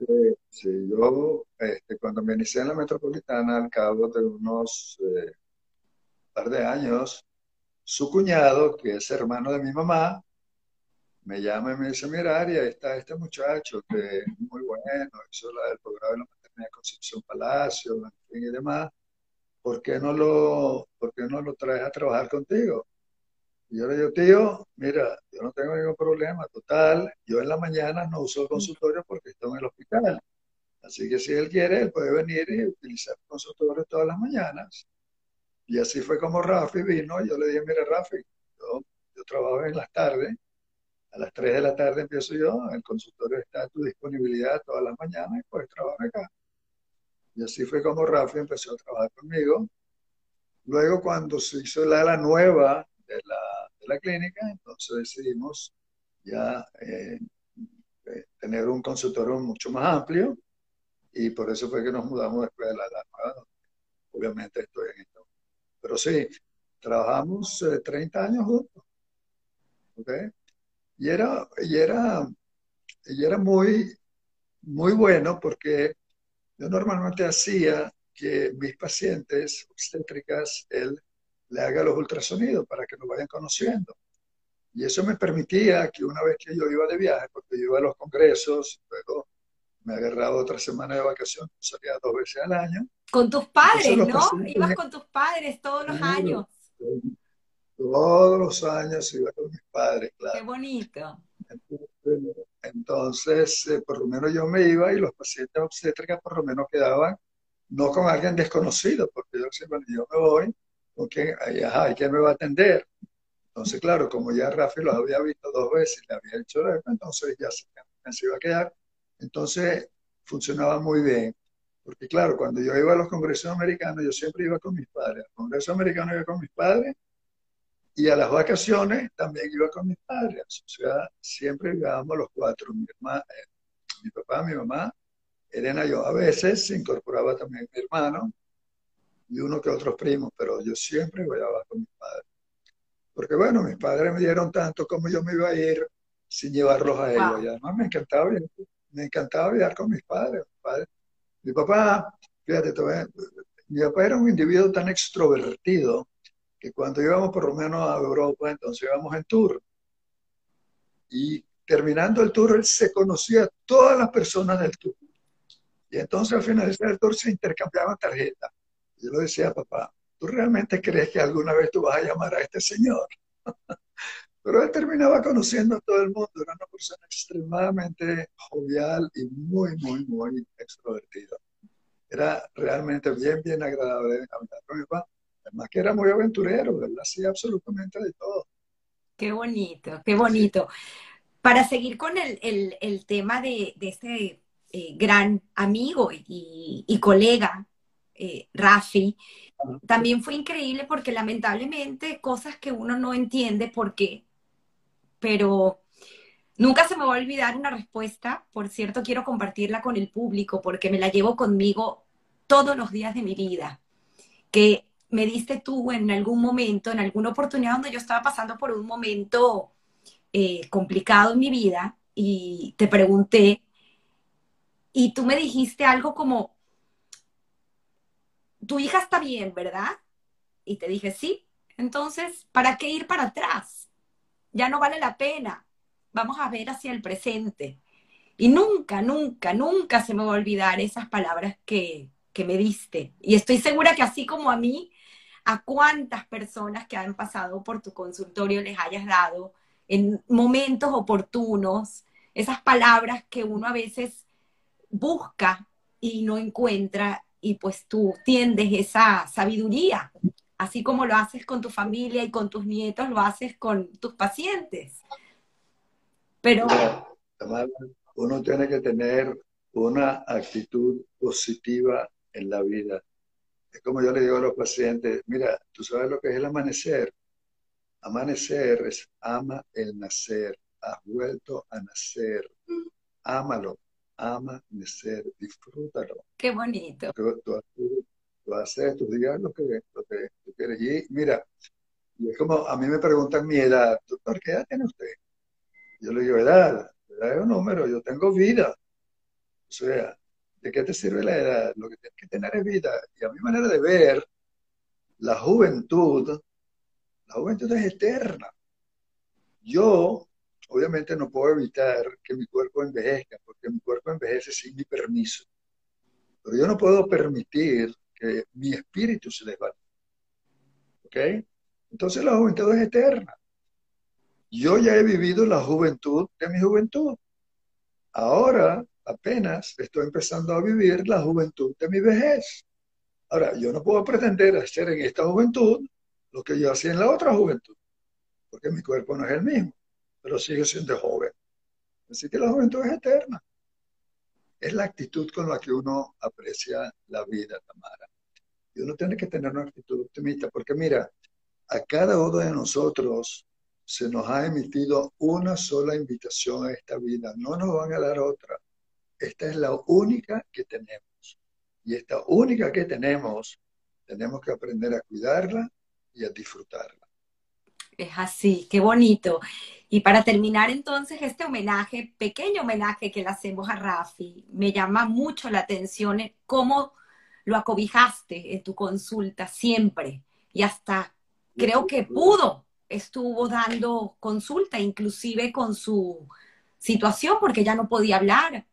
Eh, sí, yo este, cuando me inicié en la metropolitana, al cabo de unos par de años, su cuñado, que es hermano de mi mamá, me llama y me dice, mira, Ari, está este muchacho que es muy bueno, hizo el programa de la maternidad de Concepción Palacio, y demás, ¿por qué no lo, por qué no lo traes a trabajar contigo? Y yo le digo, tío, mira, yo no tengo ningún problema, total, yo en la mañana no uso el consultorio porque estoy en el hospital. Así que si él quiere, él puede venir y utilizar el consultorio todas las mañanas. Y así fue como Rafi vino, yo le dije, mira, Rafi, yo, yo trabajo en las tardes, a las 3 de la tarde empiezo yo, el consultorio está a tu disponibilidad todas las mañanas y puedes trabajar acá. Y así fue como Rafi empezó a trabajar conmigo. Luego, cuando se hizo la ala nueva de la, de la clínica, entonces decidimos ya eh, eh, tener un consultorio mucho más amplio y por eso fue que nos mudamos después de la ala nueva. Obviamente estoy en esto. Pero sí, trabajamos 30 eh, años juntos. ¿okay? Y era, y era, y era muy, muy bueno porque yo normalmente hacía que mis pacientes obstétricas, él le haga los ultrasonidos para que nos vayan conociendo. Y eso me permitía que una vez que yo iba de viaje, porque yo iba a los congresos, luego me agarraba otra semana de vacaciones, salía dos veces al año. Con tus padres, ¿no? Ibas con tus padres todos los años. Todos los años iba con mis padres, claro. Qué bonito. Entonces, eh, por lo menos yo me iba y los pacientes obstétricas por lo menos quedaban no con alguien desconocido, porque yo decía, bueno, yo me voy, ¿con quién? Ajá, ¿quién me va a atender? Entonces, claro, como ya Rafi los había visto dos veces le había hecho entonces ya se, iba a quedar. Entonces, funcionaba muy bien. Porque claro, cuando yo iba a los congresos americanos, yo siempre iba con mis padres. Al congreso americano iba con mis padres y a las vacaciones también iba con mis padres. O sea, siempre íbamos los cuatro, mi, hermana, eh, mi papá, mi mamá, Elena, yo. A veces se incorporaba también mi hermano y uno que otros primos, pero yo siempre iba con mis padres. Porque bueno, mis padres me dieron tanto como yo me iba a ir sin llevarlos a ellos. Y además me encantaba, me encantaba viajar con mis padres. Mi papá, fíjate, mi papá era un individuo tan extrovertido que cuando íbamos por lo menos a Europa, entonces íbamos en tour. Y terminando el tour, él se conocía a todas las personas del tour. Y entonces al finalizar el tour se intercambiaban tarjetas. Yo le decía, papá, ¿tú realmente crees que alguna vez tú vas a llamar a este señor? [laughs] Pero él terminaba conociendo a todo el mundo, era una persona extremadamente jovial y muy, muy, muy extrovertida. Era realmente bien, bien agradable hablar con mi papá. Además que era muy aventurero, él hacía absolutamente de todo. Qué bonito, qué bonito. Para seguir con el, tema de, este eh, gran amigo y colega, eh, Rafi, también fue increíble porque lamentablemente cosas que uno no entiende por qué, pero nunca se me va a olvidar una respuesta, por cierto quiero compartirla con el público porque me la llevo conmigo todos los días de mi vida, que me diste tú en algún momento, en alguna oportunidad donde yo estaba pasando por un momento eh, complicado en mi vida y te pregunté y tú me dijiste algo como, tu hija está bien, ¿verdad? Y te dije, sí. Entonces, ¿para qué ir para atrás? Ya no vale la pena. Vamos a ver hacia el presente. Y nunca, nunca, nunca se me va a olvidar esas palabras que, que me diste. Y estoy segura que así como a mí, a cuántas personas que han pasado por tu consultorio les hayas dado en momentos oportunos esas palabras que uno a veces busca y no encuentra y pues tú tiendes esa sabiduría, así como lo haces con tu familia y con tus nietos, lo haces con tus pacientes. Pero... Uno tiene que tener una actitud positiva en la vida. Es como yo le digo a los pacientes, mira, tú sabes lo que es el amanecer. Amanecer es ama el nacer, has vuelto a nacer, ámalo, ama ser, disfrútalo. Qué bonito. Tú, haces, tú digas lo que, lo que tú quieres. Y mira, es como, a mí me preguntan mi edad, ¿por qué edad tiene usted? Yo le digo, edad, edad es un número, yo tengo vida. O sea, ¿de qué te sirve la edad? Lo que tienes que tener es vida. Y a mi manera de ver, la juventud, la juventud es eterna. Yo obviamente no puedo evitar que mi cuerpo envejezca, porque mi cuerpo envejece sin mi permiso. Pero yo no puedo permitir que mi espíritu se desvanezca. ¿Ok? Entonces la juventud es eterna. Yo ya he vivido la juventud de mi juventud. Ahora apenas estoy empezando a vivir la juventud de mi vejez. Ahora, yo no puedo pretender hacer en esta juventud lo que yo hacía en la otra juventud, porque mi cuerpo no es el mismo pero sigue siendo joven. Así que la juventud es eterna. Es la actitud con la que uno aprecia la vida, Tamara. Y uno tiene que tener una actitud optimista, porque mira, a cada uno de nosotros se nos ha emitido una sola invitación a esta vida, no nos van a dar otra. Esta es la única que tenemos. Y esta única que tenemos, tenemos que aprender a cuidarla y a disfrutarla. Es así, qué bonito. Y para terminar entonces este homenaje, pequeño homenaje que le hacemos a Rafi, me llama mucho la atención cómo lo acobijaste en tu consulta siempre y hasta creo que pudo, estuvo dando consulta, inclusive con su situación, porque ya no podía hablar.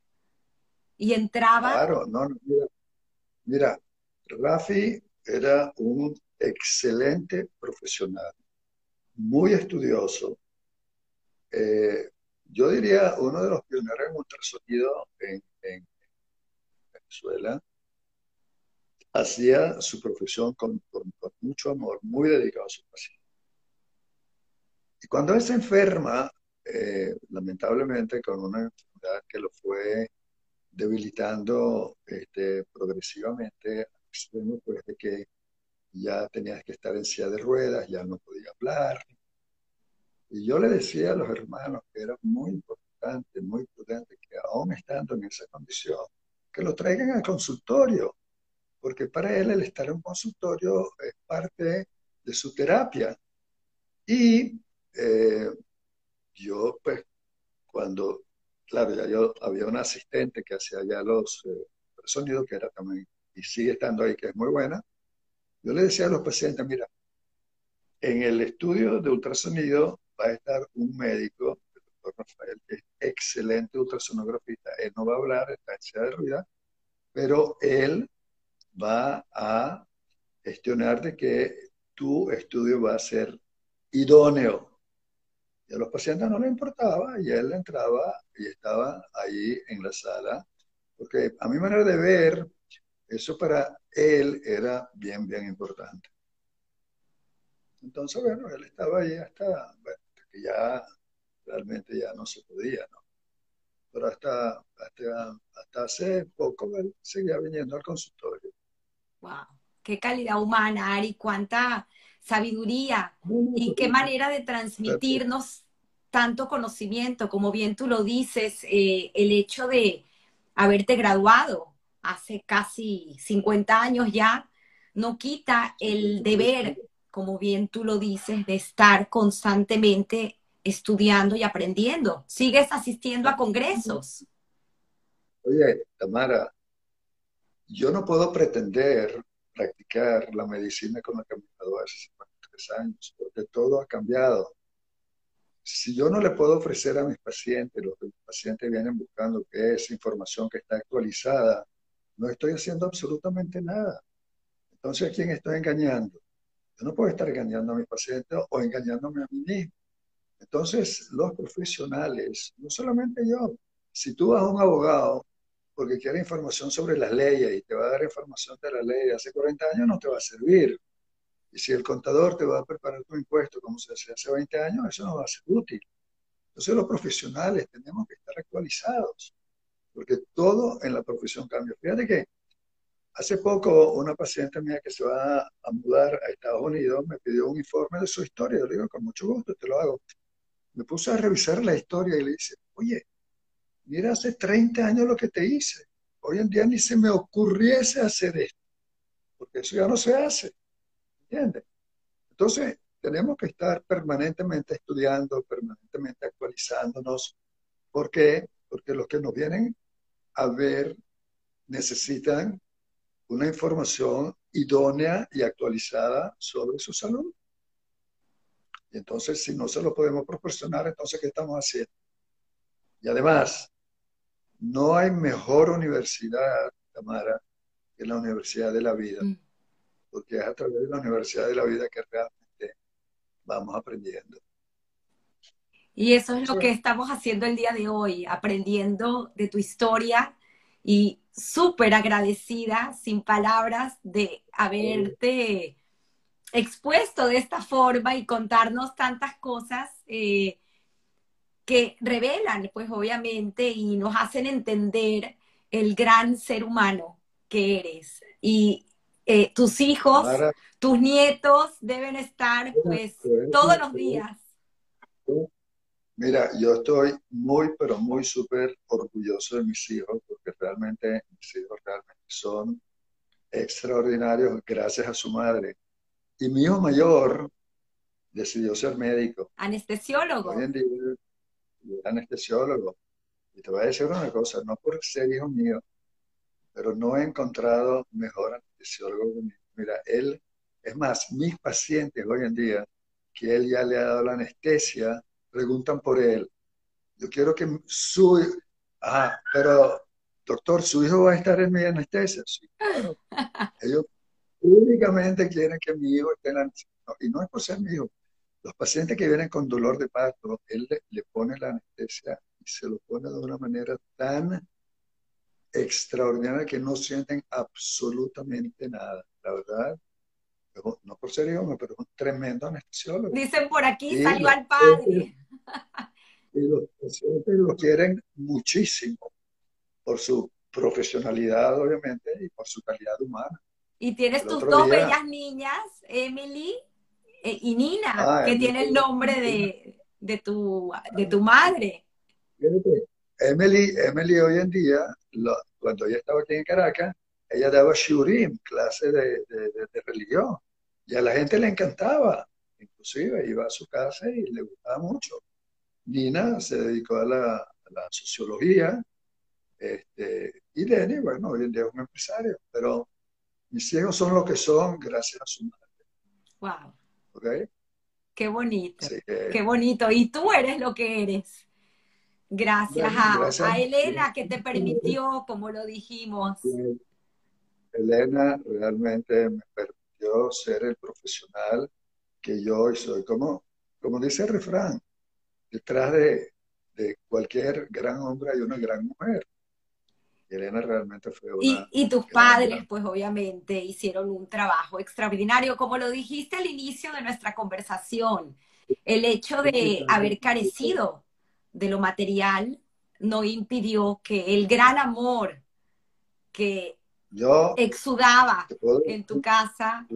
Y entraba. Claro, no, mira, mira, Rafi era un excelente profesional, muy estudioso. Eh, yo diría uno de los pioneros en ultrasonido en, en Venezuela. Hacía su profesión con, mucho amor, muy dedicado a su paciente. Y cuando él enferma, eh, lamentablemente con una enfermedad que lo fue debilitando este, progresivamente, pues de que ya tenía que estar en silla de ruedas, ya no podía hablar. Y yo le decía a los hermanos que era muy importante, muy prudente, que aún estando en esa condición, que lo traigan al consultorio, porque para él el estar en un consultorio es parte de su terapia. Y eh, yo, pues, cuando, claro, ya yo había un asistente que hacía ya los eh, sonidos, que era también, y sigue estando ahí, que es muy buena, yo le decía a los pacientes, mira, en el estudio de ultrasonido va a estar un médico, el doctor Rafael, que es excelente ultrasonografista. Él no va a hablar, está en de ruida, pero él va a gestionar de que tu estudio va a ser idóneo. Y a los pacientes no le importaba y él entraba y estaba ahí en la sala, porque a mi manera de ver, eso para él era bien, bien importante. Entonces, bueno, él estaba ahí hasta, que ya realmente ya no se podía, ¿no? Pero hasta, hasta, hace poco él seguía viniendo al consultorio. ¡Wow! ¡Qué calidad humana, Ari! ¡Cuánta sabiduría! Y qué manera de transmitirnos tanto conocimiento, como bien tú lo dices, eh, el hecho de haberte graduado, hace casi 50 años ya, no quita el deber, como bien tú lo dices, de estar constantemente estudiando y aprendiendo. Sigues asistiendo a congresos. Oye, Tamara, yo no puedo pretender practicar la medicina con la que me gradué hace 53 años, porque todo ha cambiado. Si yo no le puedo ofrecer a mis pacientes lo que mis pacientes vienen buscando, que es información que está actualizada, no estoy haciendo absolutamente nada. Entonces, ¿a quién estoy engañando? Yo no puedo estar engañando a mi paciente o engañándome a mí mismo. Entonces, los profesionales, no solamente yo, si tú vas a un abogado porque quiere información sobre las leyes y te va a dar información de la ley de hace 40 años, no te va a servir. Y si el contador te va a preparar tu impuesto como se hacía hace 20 años, eso no va a ser útil. Entonces los profesionales tenemos que estar actualizados porque todo en la profesión cambia. Fíjate que hace poco una paciente mía que se va a mudar a Estados Unidos me pidió un informe de su historia. Yo le digo, con mucho gusto, te lo hago. Me puse a revisar la historia y le dice, oye, mira hace 30 años lo que te hice. Hoy en día ni se me ocurriese hacer esto, porque eso ya no se hace. ¿Entiendes? Entonces, tenemos que estar permanentemente estudiando, permanentemente actualizándonos. ¿Por qué? Porque los que nos vienen a ver necesitan una información idónea y actualizada sobre su salud. Y entonces, si no se lo podemos proporcionar, entonces, ¿qué estamos haciendo? Y además, no hay mejor universidad, Tamara, que la Universidad de la Vida, mm. porque es a través de la Universidad de la Vida que realmente vamos aprendiendo. Y eso es lo que estamos haciendo el día de hoy, aprendiendo de tu historia y súper agradecida, sin palabras, de haberte expuesto de esta forma y contarnos tantas cosas eh, que revelan, pues obviamente, y nos hacen entender el gran ser humano que eres. Y eh, tus hijos, tus nietos deben estar, pues, todos los días Mira, yo estoy muy, pero muy súper orgulloso de mis hijos, porque realmente mis hijos realmente son extraordinarios gracias a su madre. Y mi hijo mayor decidió ser médico. Anestesiólogo. Hoy en día, anestesiólogo. Y te voy a decir una cosa, no por ser hijo mío, pero no he encontrado mejor anestesiólogo que Mira, él, es más, mis pacientes hoy en día, que él ya le ha dado la anestesia, preguntan por él. Yo quiero que su... Ah, pero doctor, su hijo va a estar en mi anestesia. Sí, claro. [laughs] Ellos únicamente quieren que mi hijo esté en anestesia. y no es por ser mi hijo. Los pacientes que vienen con dolor de parto, él le, pone la anestesia y se lo pone de una manera tan extraordinaria que no sienten absolutamente nada. La verdad, no por ser hijo, pero es un tremendo anestesiólogo. Dicen por aquí, salió al padre. Y los pacientes lo quieren muchísimo por su profesionalidad, obviamente, y por su calidad humana. Y tienes tus dos bellas niñas, Emily eh, y Nina, ah, que tiene el nombre de, de, tu, de tu madre. Emily, Emily hoy en día, cuando ella estaba aquí en Caracas, ella daba shurim, clase de, de, religión, y a la gente le encantaba, inclusive iba a su casa y le gustaba mucho. Nina se dedicó a la, a la sociología, este, y Lenny, bueno, hoy en día es un empresario, pero mis hijos son lo que son gracias a su madre. Wow. Qué bonito, qué bonito. Y tú eres lo que eres. Gracias, a, Elena que te permitió, como lo dijimos. Elena realmente me permitió ser el profesional que yo hoy soy. Como, como dice el refrán, detrás de, de cualquier gran hombre hay una gran mujer. Elena realmente fue una... Y, tus padres, pues obviamente, hicieron un trabajo extraordinario, como lo dijiste al inicio de nuestra conversación. El hecho de haber carecido de lo material no impidió que el gran amor que yo exudaba en tu casa.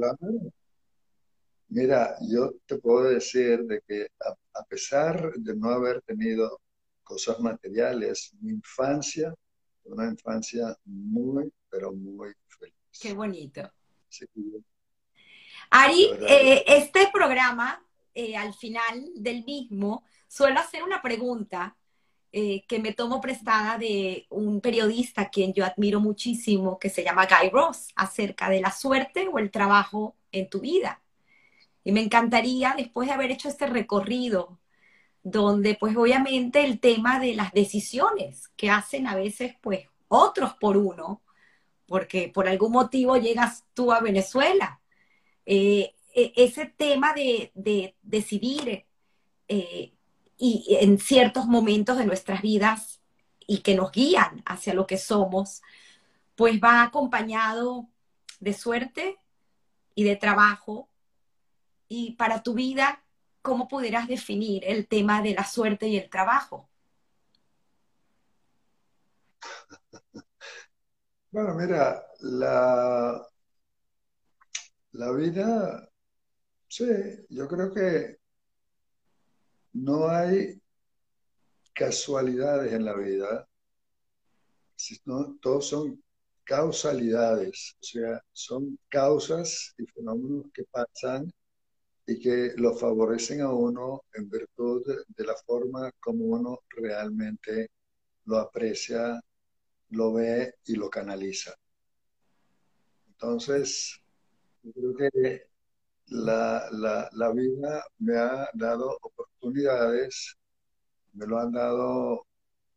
Mira, yo te puedo decir de que a pesar de no haber tenido cosas materiales, mi infancia una infancia muy, pero muy feliz. Qué bonito. Ari, eh, este programa, eh, al final del mismo, suelo hacer una pregunta eh, que me tomo prestada de un periodista quien yo admiro muchísimo, que se llama Guy Ross, acerca de la suerte o el trabajo en tu vida. Y me encantaría, después de haber hecho este recorrido donde pues obviamente el tema de las decisiones que hacen a veces pues otros por uno, porque por algún motivo llegas tú a Venezuela. Eh, e, ese tema de, decidir eh, y en ciertos momentos de nuestras vidas y que nos guían hacia lo que somos, pues va acompañado de suerte y de trabajo. Y para tu vida, ¿cómo pudieras definir el tema de la suerte y el trabajo? Bueno, mira, la, la vida, sí, yo creo que no hay casualidades en la vida, sino todos son causalidades, o sea, son causas y fenómenos que pasan y que lo favorecen a uno en virtud de, la forma como uno realmente lo aprecia, lo ve y lo canaliza. Entonces, yo creo que la, la, vida me ha dado oportunidades, me lo han dado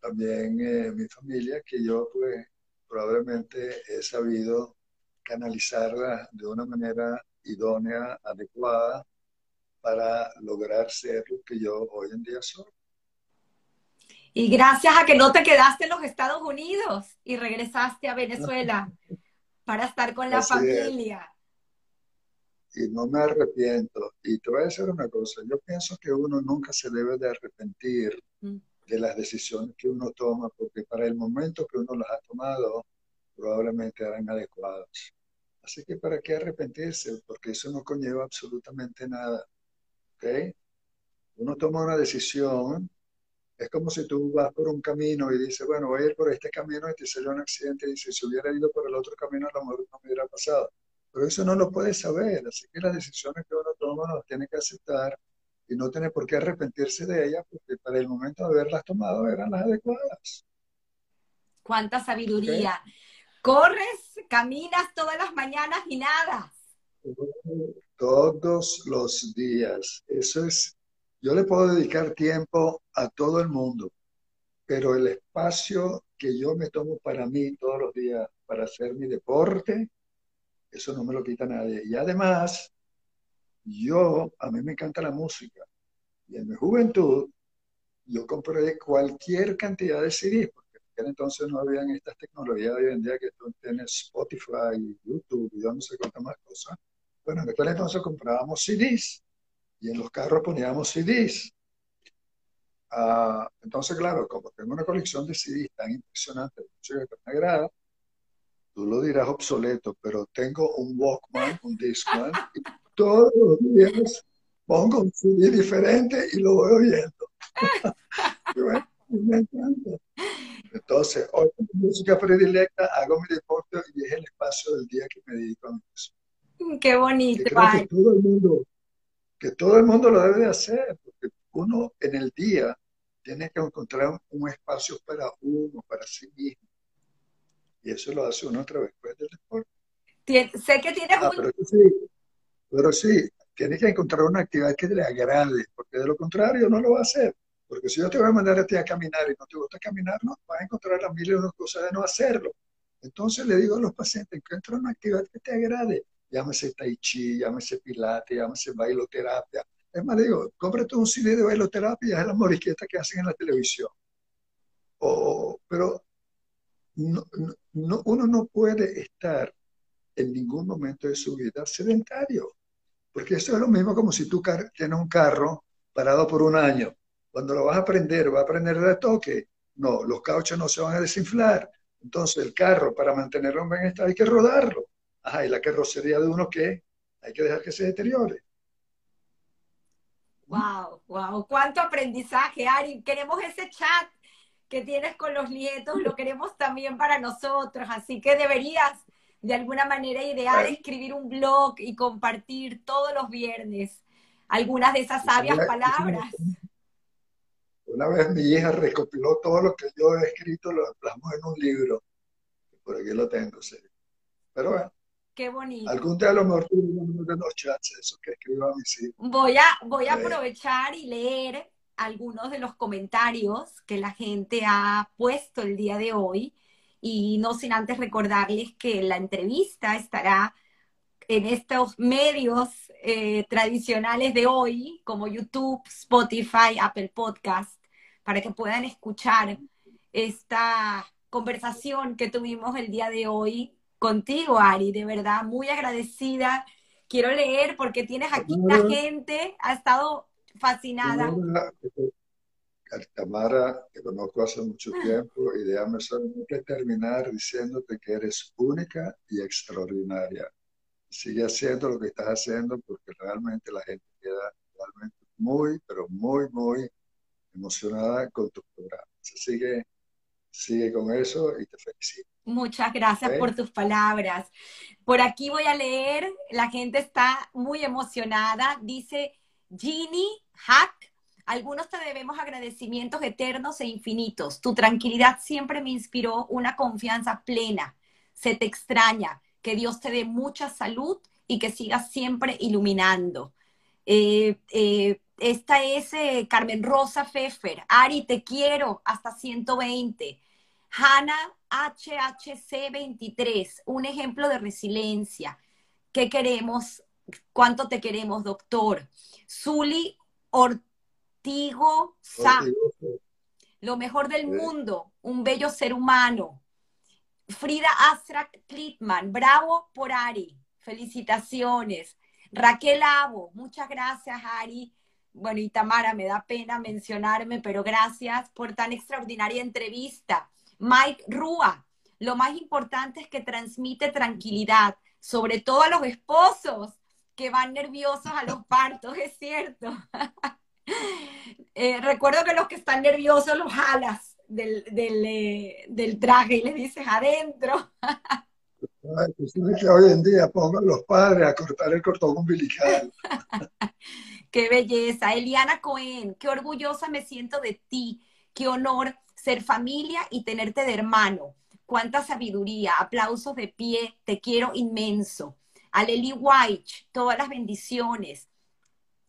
también eh, mi familia, que yo pues probablemente he sabido canalizarla de una manera idónea, adecuada, para lograr ser lo que yo hoy en día soy. Y gracias a que no te quedaste en los Estados Unidos y regresaste a Venezuela para estar con la familia. Y no me arrepiento. Y te voy a decir una cosa, yo pienso que uno nunca se debe de arrepentir mm. de las decisiones que uno toma, porque para el momento que uno las ha tomado, probablemente eran adecuadas. Así que para qué arrepentirse, porque eso no conlleva absolutamente nada. Uno toma una decisión, es como si tú vas por un camino y dices, bueno, voy a ir por este camino y te sale un accidente y dices, si hubiera ido por el otro camino, a lo mejor no me hubiera pasado. Pero eso no lo puedes saber, así que las decisiones que uno toma las tiene que aceptar y no tiene por qué arrepentirse de ellas porque para el momento de haberlas tomado eran las adecuadas. Cuánta sabiduría. ¿Corres, caminas todas las mañanas y nada? Todos los días. Eso es, yo le puedo dedicar tiempo a todo el mundo, pero el espacio que yo me tomo para mí todos los días para hacer mi deporte, eso no me lo quita nadie. Y además, yo, a mí me encanta la música. Y en mi juventud, yo compré cualquier cantidad de CDs, porque en entonces no habían estas tecnologías hoy en día que tú tienes Spotify, YouTube y yo no sé cuántas más cosas. Bueno, en aquel entonces comprábamos CDs y en los carros poníamos CDs. Ah, entonces, claro, como tengo una colección de CDs tan impresionante, de música que me agrada, tú lo dirás obsoleto, pero tengo un Walkman, un Discman, y todos los días pongo un CD diferente y lo voy oyendo. [laughs] me encanta. Entonces, hoy con música predilecta hago mi deporte y es el espacio del día que me dedico a eso. [laughs] Qué bonito. Que, que, todo el mundo, que todo el mundo lo debe de hacer, porque uno en el día tiene que encontrar un espacio para uno, para sí mismo. Y eso lo hace uno a través pues, del deporte. sé que tienes ah, pero sí, pero sí, tiene que encontrar una actividad que le agrade, porque de lo contrario no lo va a hacer. Porque si yo te voy a mandar a ti a caminar y no te gusta caminar, no, vas a encontrar las miles de cosas de no hacerlo. Entonces le digo a los pacientes, encuentra una actividad que te agrade. Llámese tai chi, llámese pilates, llámese bailoterapia. Es más, digo, cómprate un cine de bailoterapia, es la moriqueta que hacen en la televisión. Pero no, no, uno no puede estar en ningún momento de su vida sedentario. Porque eso es lo mismo como si tú tienes un carro parado por un año. Cuando lo vas a prender, va a prender de toque. No, los cauchos no se van a desinflar. Entonces el carro, para mantenerlo en bienestar, hay que rodarlo. Ajá, y la carrocería de uno, ¿qué? Hay que dejar que se deteriore. Wow, wow, cuánto aprendizaje, Ari. Queremos ese chat que tienes con los nietos, lo queremos también para nosotros, así que deberías de alguna manera idear escribir un blog y compartir todos los viernes algunas de esas sabias palabras. Una vez mi hija recopiló todo lo que yo he escrito, lo plasmó en un libro. Por aquí lo tengo, sí. Pero bueno. Qué bonito. Algún día a lo mejor los chats, eso que escribo a hijos. Voy a, voy a aprovechar y leer algunos de los comentarios que la gente ha puesto el día de hoy y no sin antes recordarles que la entrevista estará en estos medios eh, tradicionales de hoy, como YouTube, Spotify, Apple Podcast, para que puedan escuchar esta conversación que tuvimos el día de hoy contigo, Ari. De verdad, muy agradecida. Quiero leer porque tienes aquí una gente, ha estado fascinada. Tamara, te conozco hace mucho ah. tiempo y déjame solamente terminar diciéndote que eres única y extraordinaria. Sigue haciendo lo que estás haciendo porque realmente la gente queda realmente muy, pero muy, muy emocionada con tu programa. Sigue, sigue con eso y te felicito. Muchas gracias por tus palabras. Por aquí voy a leer, la gente está muy emocionada. Dice Ginny Hack algunos te debemos agradecimientos eternos e infinitos. Tu tranquilidad siempre me inspiró una confianza plena. Se te extraña. Que Dios te dé mucha salud y que sigas siempre iluminando. Eh, eh, esta es eh, Carmen Rosa Pfeffer. Ari, te quiero hasta 120. Hanna HHC 23, un ejemplo de resiliencia. ¿Qué queremos? ¿Cuánto te queremos, doctor? Zuli Ortega Tigo Sa. Lo mejor del mundo, un bello ser humano. Frida Astrak Klitman, bravo por Ari. Felicitaciones. Raquel Abo, muchas gracias, Ari. Bueno, y Tamara, me da pena mencionarme, pero gracias por tan extraordinaria entrevista. Mike Rúa, lo más importante es que transmite tranquilidad, sobre todo a los esposos que van nerviosos a los partos, es cierto. [laughs] Eh, recuerdo que los que están nerviosos los jalas del, eh, traje y les dices adentro. que hoy en día pongan los padres a cortar el cordón umbilical. [laughs] qué belleza. Eliana Cohen, qué orgullosa me siento de ti. Qué honor ser familia y tenerte de hermano. cuánta sabiduría, aplausos de pie, te quiero inmenso. A Lely White, todas las bendiciones.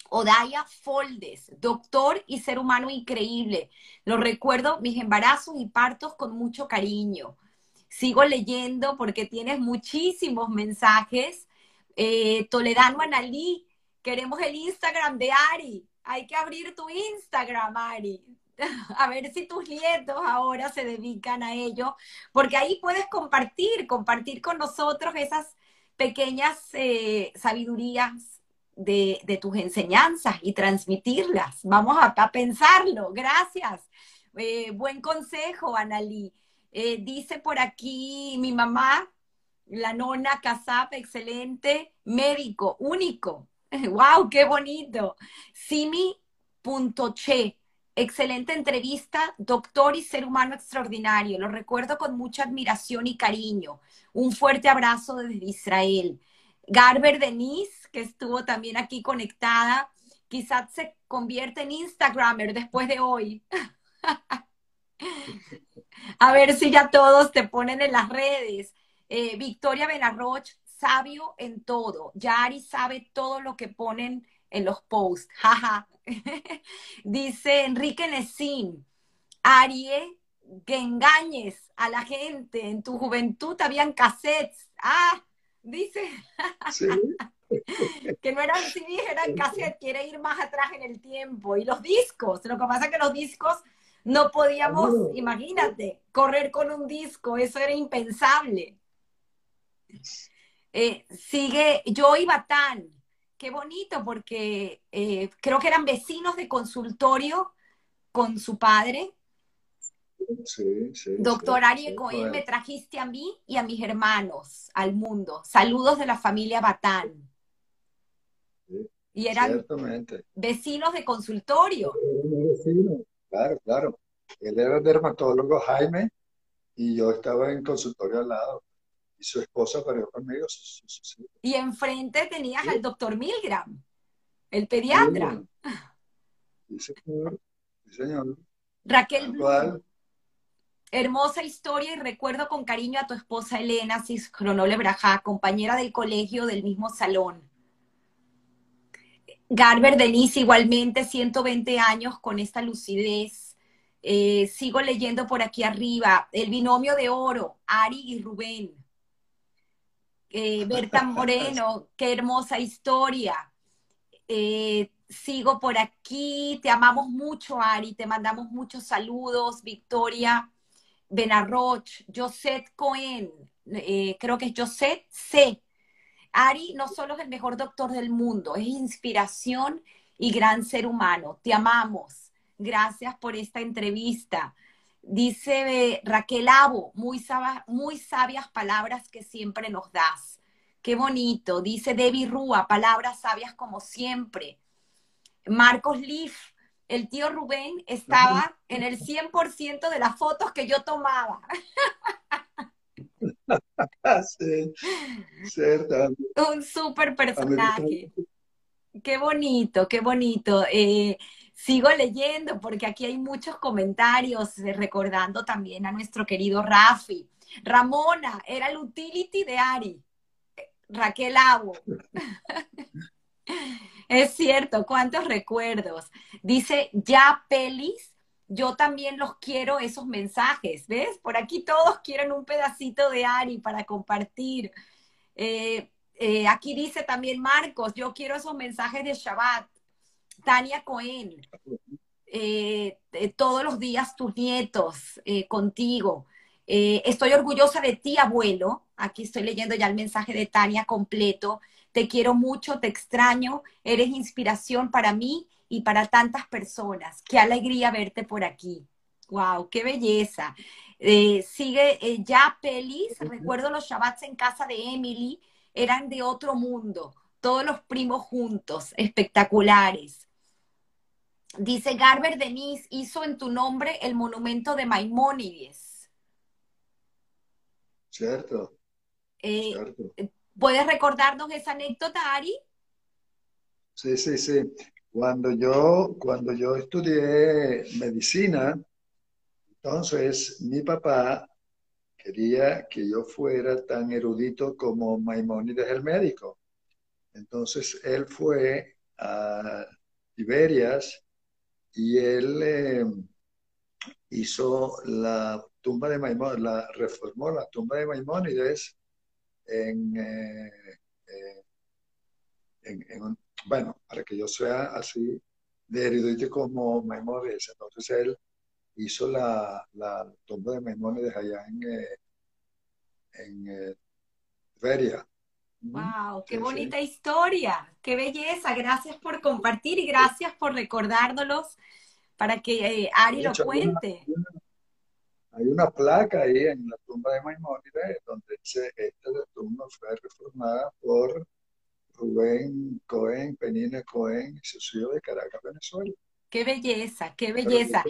Odaya Foldes, doctor y ser humano increíble. Lo recuerdo, mis embarazos y partos con mucho cariño. Sigo leyendo porque tienes muchísimos mensajes. Eh, Toledano Analí, queremos el Instagram de Ari. Hay que abrir tu Instagram, Ari. [laughs] A ver si tus nietos ahora se dedican a ello, porque ahí puedes compartir, compartir con nosotros esas pequeñas eh, sabidurías de, tus enseñanzas y transmitirlas. Vamos a, pensarlo. Gracias. Eh, buen consejo, Analí. Eh, dice por aquí mi mamá, la nona Casap, excelente, médico, único. [laughs] ¡Wow! ¡Qué bonito! Simi.che, excelente entrevista, doctor y ser humano extraordinario. Lo recuerdo con mucha admiración y cariño. Un fuerte abrazo desde Israel. Garber Denise, que estuvo también aquí conectada, quizás se convierte en Instagramer después de hoy. [laughs] A ver si ya todos te ponen en las redes. Eh, Victoria Benarroch, sabio en todo. Yari sabe todo lo que ponen en los posts. [laughs] Jaja. Dice Enrique Nesín, Arie, que engañes a la gente. En tu juventud habían cassettes. Ah, dice. [laughs] que no eran CDs, eran cassettes. Quiere ir más atrás en el tiempo. Y los discos. Lo que pasa es que los discos no podíamos, imagínate, correr con un disco. Eso era impensable. Eh, sigue Joy Batán qué bonito, porque eh, creo que eran vecinos de consultorio con su padre. Sí, sí. Doctor Ari Cohen, me trajiste a mí y a mis hermanos al mundo. Saludos de la familia Batán. y eran vecinos de consultorio. Claro, claro. Él era dermatólogo, Jaime, y yo estaba en consultorio al lado y su esposa parió conmigo. Y enfrente tenías al doctor Milgram, el pediatra. Sí, señor. señor. Raquel Hermosa historia y recuerdo con cariño a tu esposa Elena Ciscronole Brajá, compañera del colegio del mismo salón. Garber Denise, igualmente, 120 años con esta lucidez. Eh, sigo leyendo por aquí arriba. El binomio de oro, Ari y Rubén eh, Berta Moreno, [laughs] qué hermosa historia. Eh, sigo por aquí, te amamos mucho, Ari, te mandamos muchos saludos, Victoria Benarroch, Josette Cohen, eh, creo que es Josette C. Ari no solo es el mejor doctor del mundo, es inspiración y gran ser humano. Te amamos. Gracias por esta entrevista. Dice Raquel Abo, muy, muy sabias palabras que siempre nos das. Qué bonito. Dice Debbie Rúa, palabras sabias como siempre. Marcos Leaf, el tío Rubén estaba en el 100% de las fotos que yo tomaba. [laughs] sí, cierto. Un súper personaje. Qué bonito, qué bonito. Eh, sigo leyendo porque aquí hay muchos comentarios eh, recordando también a nuestro querido Rafi. Ramona era el utility de Ari. Raquel Abo. [laughs] es cierto, cuántos recuerdos. Dice ya pelis, yo también los quiero esos mensajes, ¿ves? Por aquí todos quieren un pedacito de Ari para compartir. Eh, eh, aquí dice también Marcos, yo quiero esos mensajes de Shabbat. Tania Cohen, eh, todos los días tus nietos contigo. estoy orgullosa de ti, abuelo. Aquí estoy leyendo ya el mensaje de Tania completo. Te quiero mucho, te extraño, eres inspiración para mí y para tantas personas. Qué alegría verte por aquí. Wow, qué belleza. sigue ya Pelis, recuerdo los Shabbats en casa de Emily, eran de otro mundo, todos los primos juntos, espectaculares. Dice Garber Denise, hizo en tu nombre el monumento de Maimónides. Cierto. Eh, ¿Puedes recordarnos esa anécdota, Ari? Sí, sí, sí. Cuando yo, cuando yo estudié medicina, entonces mi papá quería que yo fuera tan erudito como Maimónides el médico. Entonces él fue a Tiberias y él eh, hizo la tumba de Maimónides, la reformó la tumba de Maimónides en, eh, eh, bueno, para que yo sea así de erudito como Maimónides. Entonces él hizo la, tumba de Maimónides allá en, en Tiberias. ¡Wow! ¡Qué bonita historia! ¡Qué belleza! Gracias por compartir y gracias por recordárnoslos para que eh, Ari lo cuente. Hay una, placa ahí en la tumba de Maimónides donde dice, esta tumba fue reformada por Rubén Cohen, Penina Cohen y su hijo de Caracas, Venezuela. Qué belleza, qué belleza.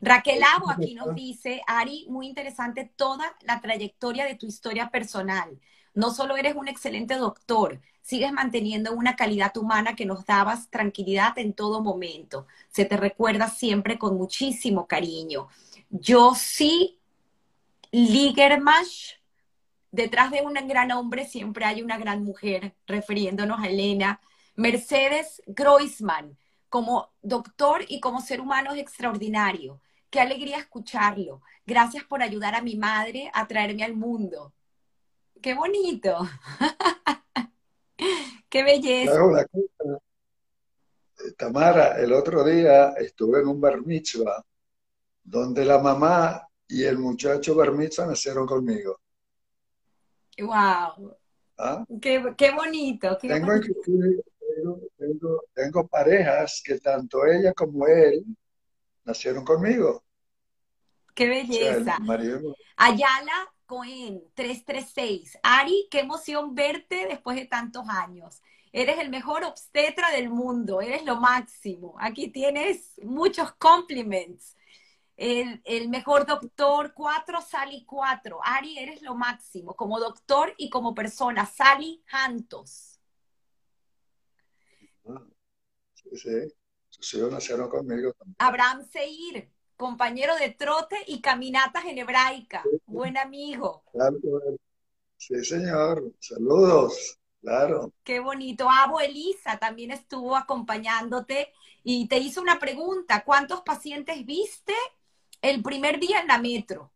Raquel Abo aquí nos dice, Ari, muy interesante toda la trayectoria de tu historia personal. No solo eres un excelente doctor, sigues manteniendo una calidad humana que nos dabas tranquilidad en todo momento. Se te recuerda siempre con muchísimo cariño. Yo sí, Ligermash, detrás de un gran hombre siempre hay una gran mujer, refiriéndonos a Elena. Mercedes Groisman, como doctor y como ser humano es extraordinario. Qué alegría escucharlo. Gracias por ayudar a mi madre a traerme al mundo qué bonito. [laughs] qué belleza. Tamara, el otro día estuve en un bar mitzvah donde la mamá y el muchacho bar mitzvah nacieron conmigo. Wow. ¿Ah? Qué, bonito. tengo, tengo, parejas que tanto ella como él nacieron conmigo. Qué belleza. Ayala Cohen 336. Ari, qué emoción verte después de tantos años. Eres el mejor obstetra del mundo, eres lo máximo. Aquí tienes muchos compliments. El, mejor doctor, 4, Sally 4. Ari, eres lo máximo, como doctor y como persona. Sally Hantos. Sí, sí. Sus hijos nacieron conmigo también. Abraham Seir, compañero de trote y caminatas en hebraica, buen amigo. Sí, señor, saludos, claro. Qué bonito. Abo Elisa también estuvo acompañándote y te hizo una pregunta, ¿cuántos pacientes viste el primer día en la metro?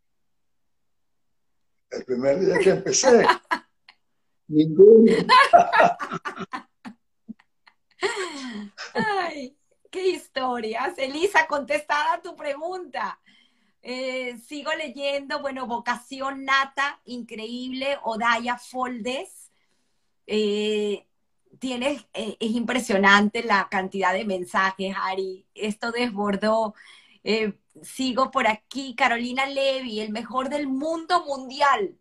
El primer día que empecé. [laughs] Ninguno. Ay, qué historias. Elisa, contestada tu pregunta. Eh, sigo leyendo, bueno, Vocación Nata, increíble, Odaya Foldes. Eh, tienes, eh, es impresionante la cantidad de mensajes, Ari. Esto desbordó. sigo por aquí, Carolina Levy, el mejor del mundo mundial.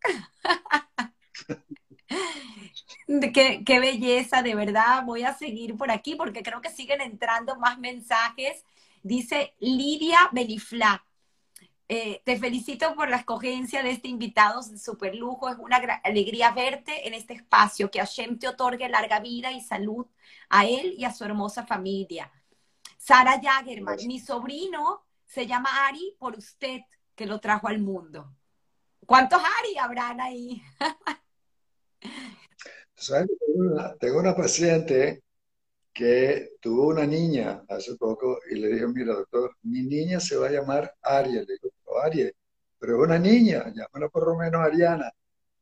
[laughs] Qué, qué, belleza, de verdad. Voy a seguir por aquí porque creo que siguen entrando más mensajes. Dice Lidia Benifla. Eh, te felicito por la escogencia de este invitado de super lujo. Es una alegría verte en este espacio. Que Hashem te otorgue larga vida y salud a él y a su hermosa familia. Sara Jagerman, mi sobrino se llama Ari por usted que lo trajo al mundo. ¿Cuántos Ari habrán ahí? [laughs] Tengo, una, paciente que tuvo una niña hace poco y le dije, mira doctor, mi niña se va a llamar Ariel. Le digo, pero es una niña, llámala por lo menos Ariana.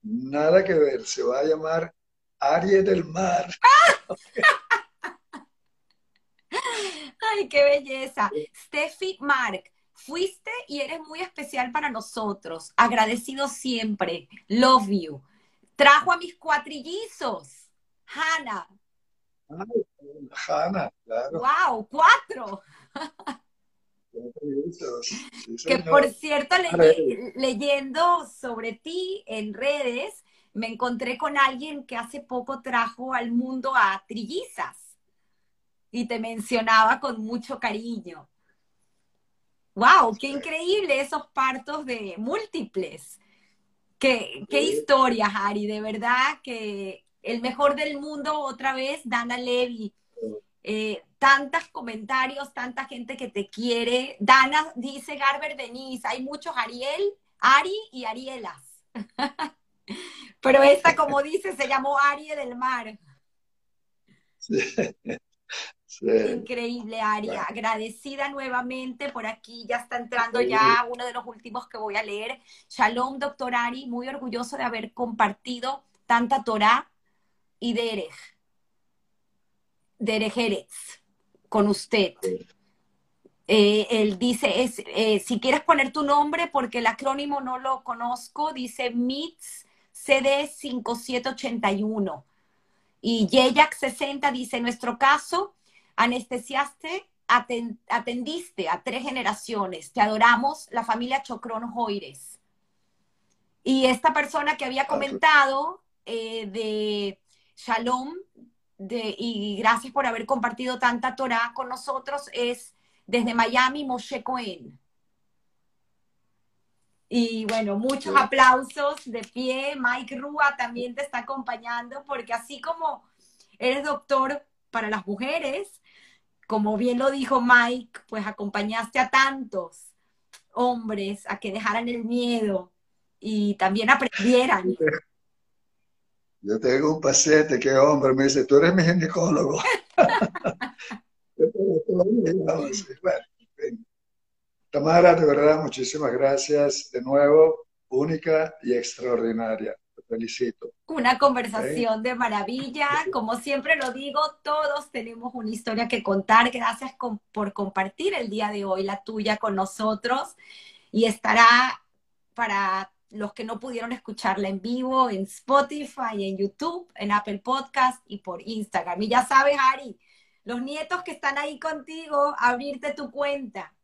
Nada que ver, se va a llamar Ariel del Mar. [laughs] Ay, qué belleza. Steffi Mark, fuiste y eres muy especial para nosotros. Agradecido siempre. Love you. Trajo a mis cuatrillizos. Hannah. Hannah, claro. ¡Wow! ¡Cuatro! que por cierto, leyendo sobre ti en redes, me encontré con alguien que hace poco trajo al mundo a trillizas y te mencionaba con mucho cariño. ¡Wow! ¡Qué increíble esos partos de múltiples! Qué, qué historia, Harry, de verdad que el mejor del mundo otra vez, Dana Levy. Eh, tantos comentarios, tanta gente que te quiere. Dana dice, Garber Denise, hay muchos Ariel, Ari y Arielas. [laughs] Pero esta, como dice, se llamó Arie del Mar. Increíble, Aria. Agradecida nuevamente por aquí. Ya está entrando ya uno de los últimos que voy a leer. Shalom, doctor Ari. Muy orgulloso de haber compartido tanta Torah y Derech. Derech Eretz con usted. Eh, él dice, es, eh, si quieres poner tu nombre, porque el acrónimo no lo conozco, dice MITS CD 5781. Y Yeyak 60 dice, en nuestro caso, anestesiaste, atendiste a tres generaciones. Te adoramos, la familia Chocrón Joires. Y esta persona que había comentado eh, de Shalom, de, y gracias por haber compartido tanta Torah con nosotros, es desde Miami, Moshe Cohen. Y bueno, muchos aplausos de pie. Mike Rúa también te está acompañando porque así como eres doctor para las mujeres, como bien lo dijo Mike, pues acompañaste a tantos hombres a que dejaran el miedo y también aprendieran. Yo tengo un paciente que hombre, me dice, tú eres mi ginecólogo. Tamara, de verdad, muchísimas gracias de nuevo, única y extraordinaria felicito. Una conversación de maravilla. Como siempre lo digo, todos tenemos una historia que contar. Gracias por compartir el día de hoy la tuya con nosotros. Y estará para los que no pudieron escucharla en vivo en Spotify, en YouTube, en Apple Podcast y por Instagram. Y ya sabes, Ari, los nietos que están ahí contigo, abrirte tu cuenta.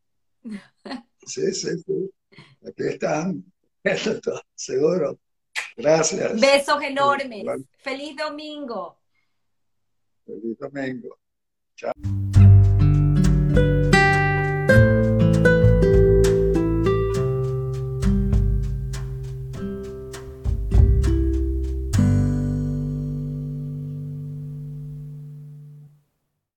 Sí, sí, sí. Aquí están, [laughs] seguro. Gracias. Besos enormes. Feliz domingo. Feliz domingo. Chao.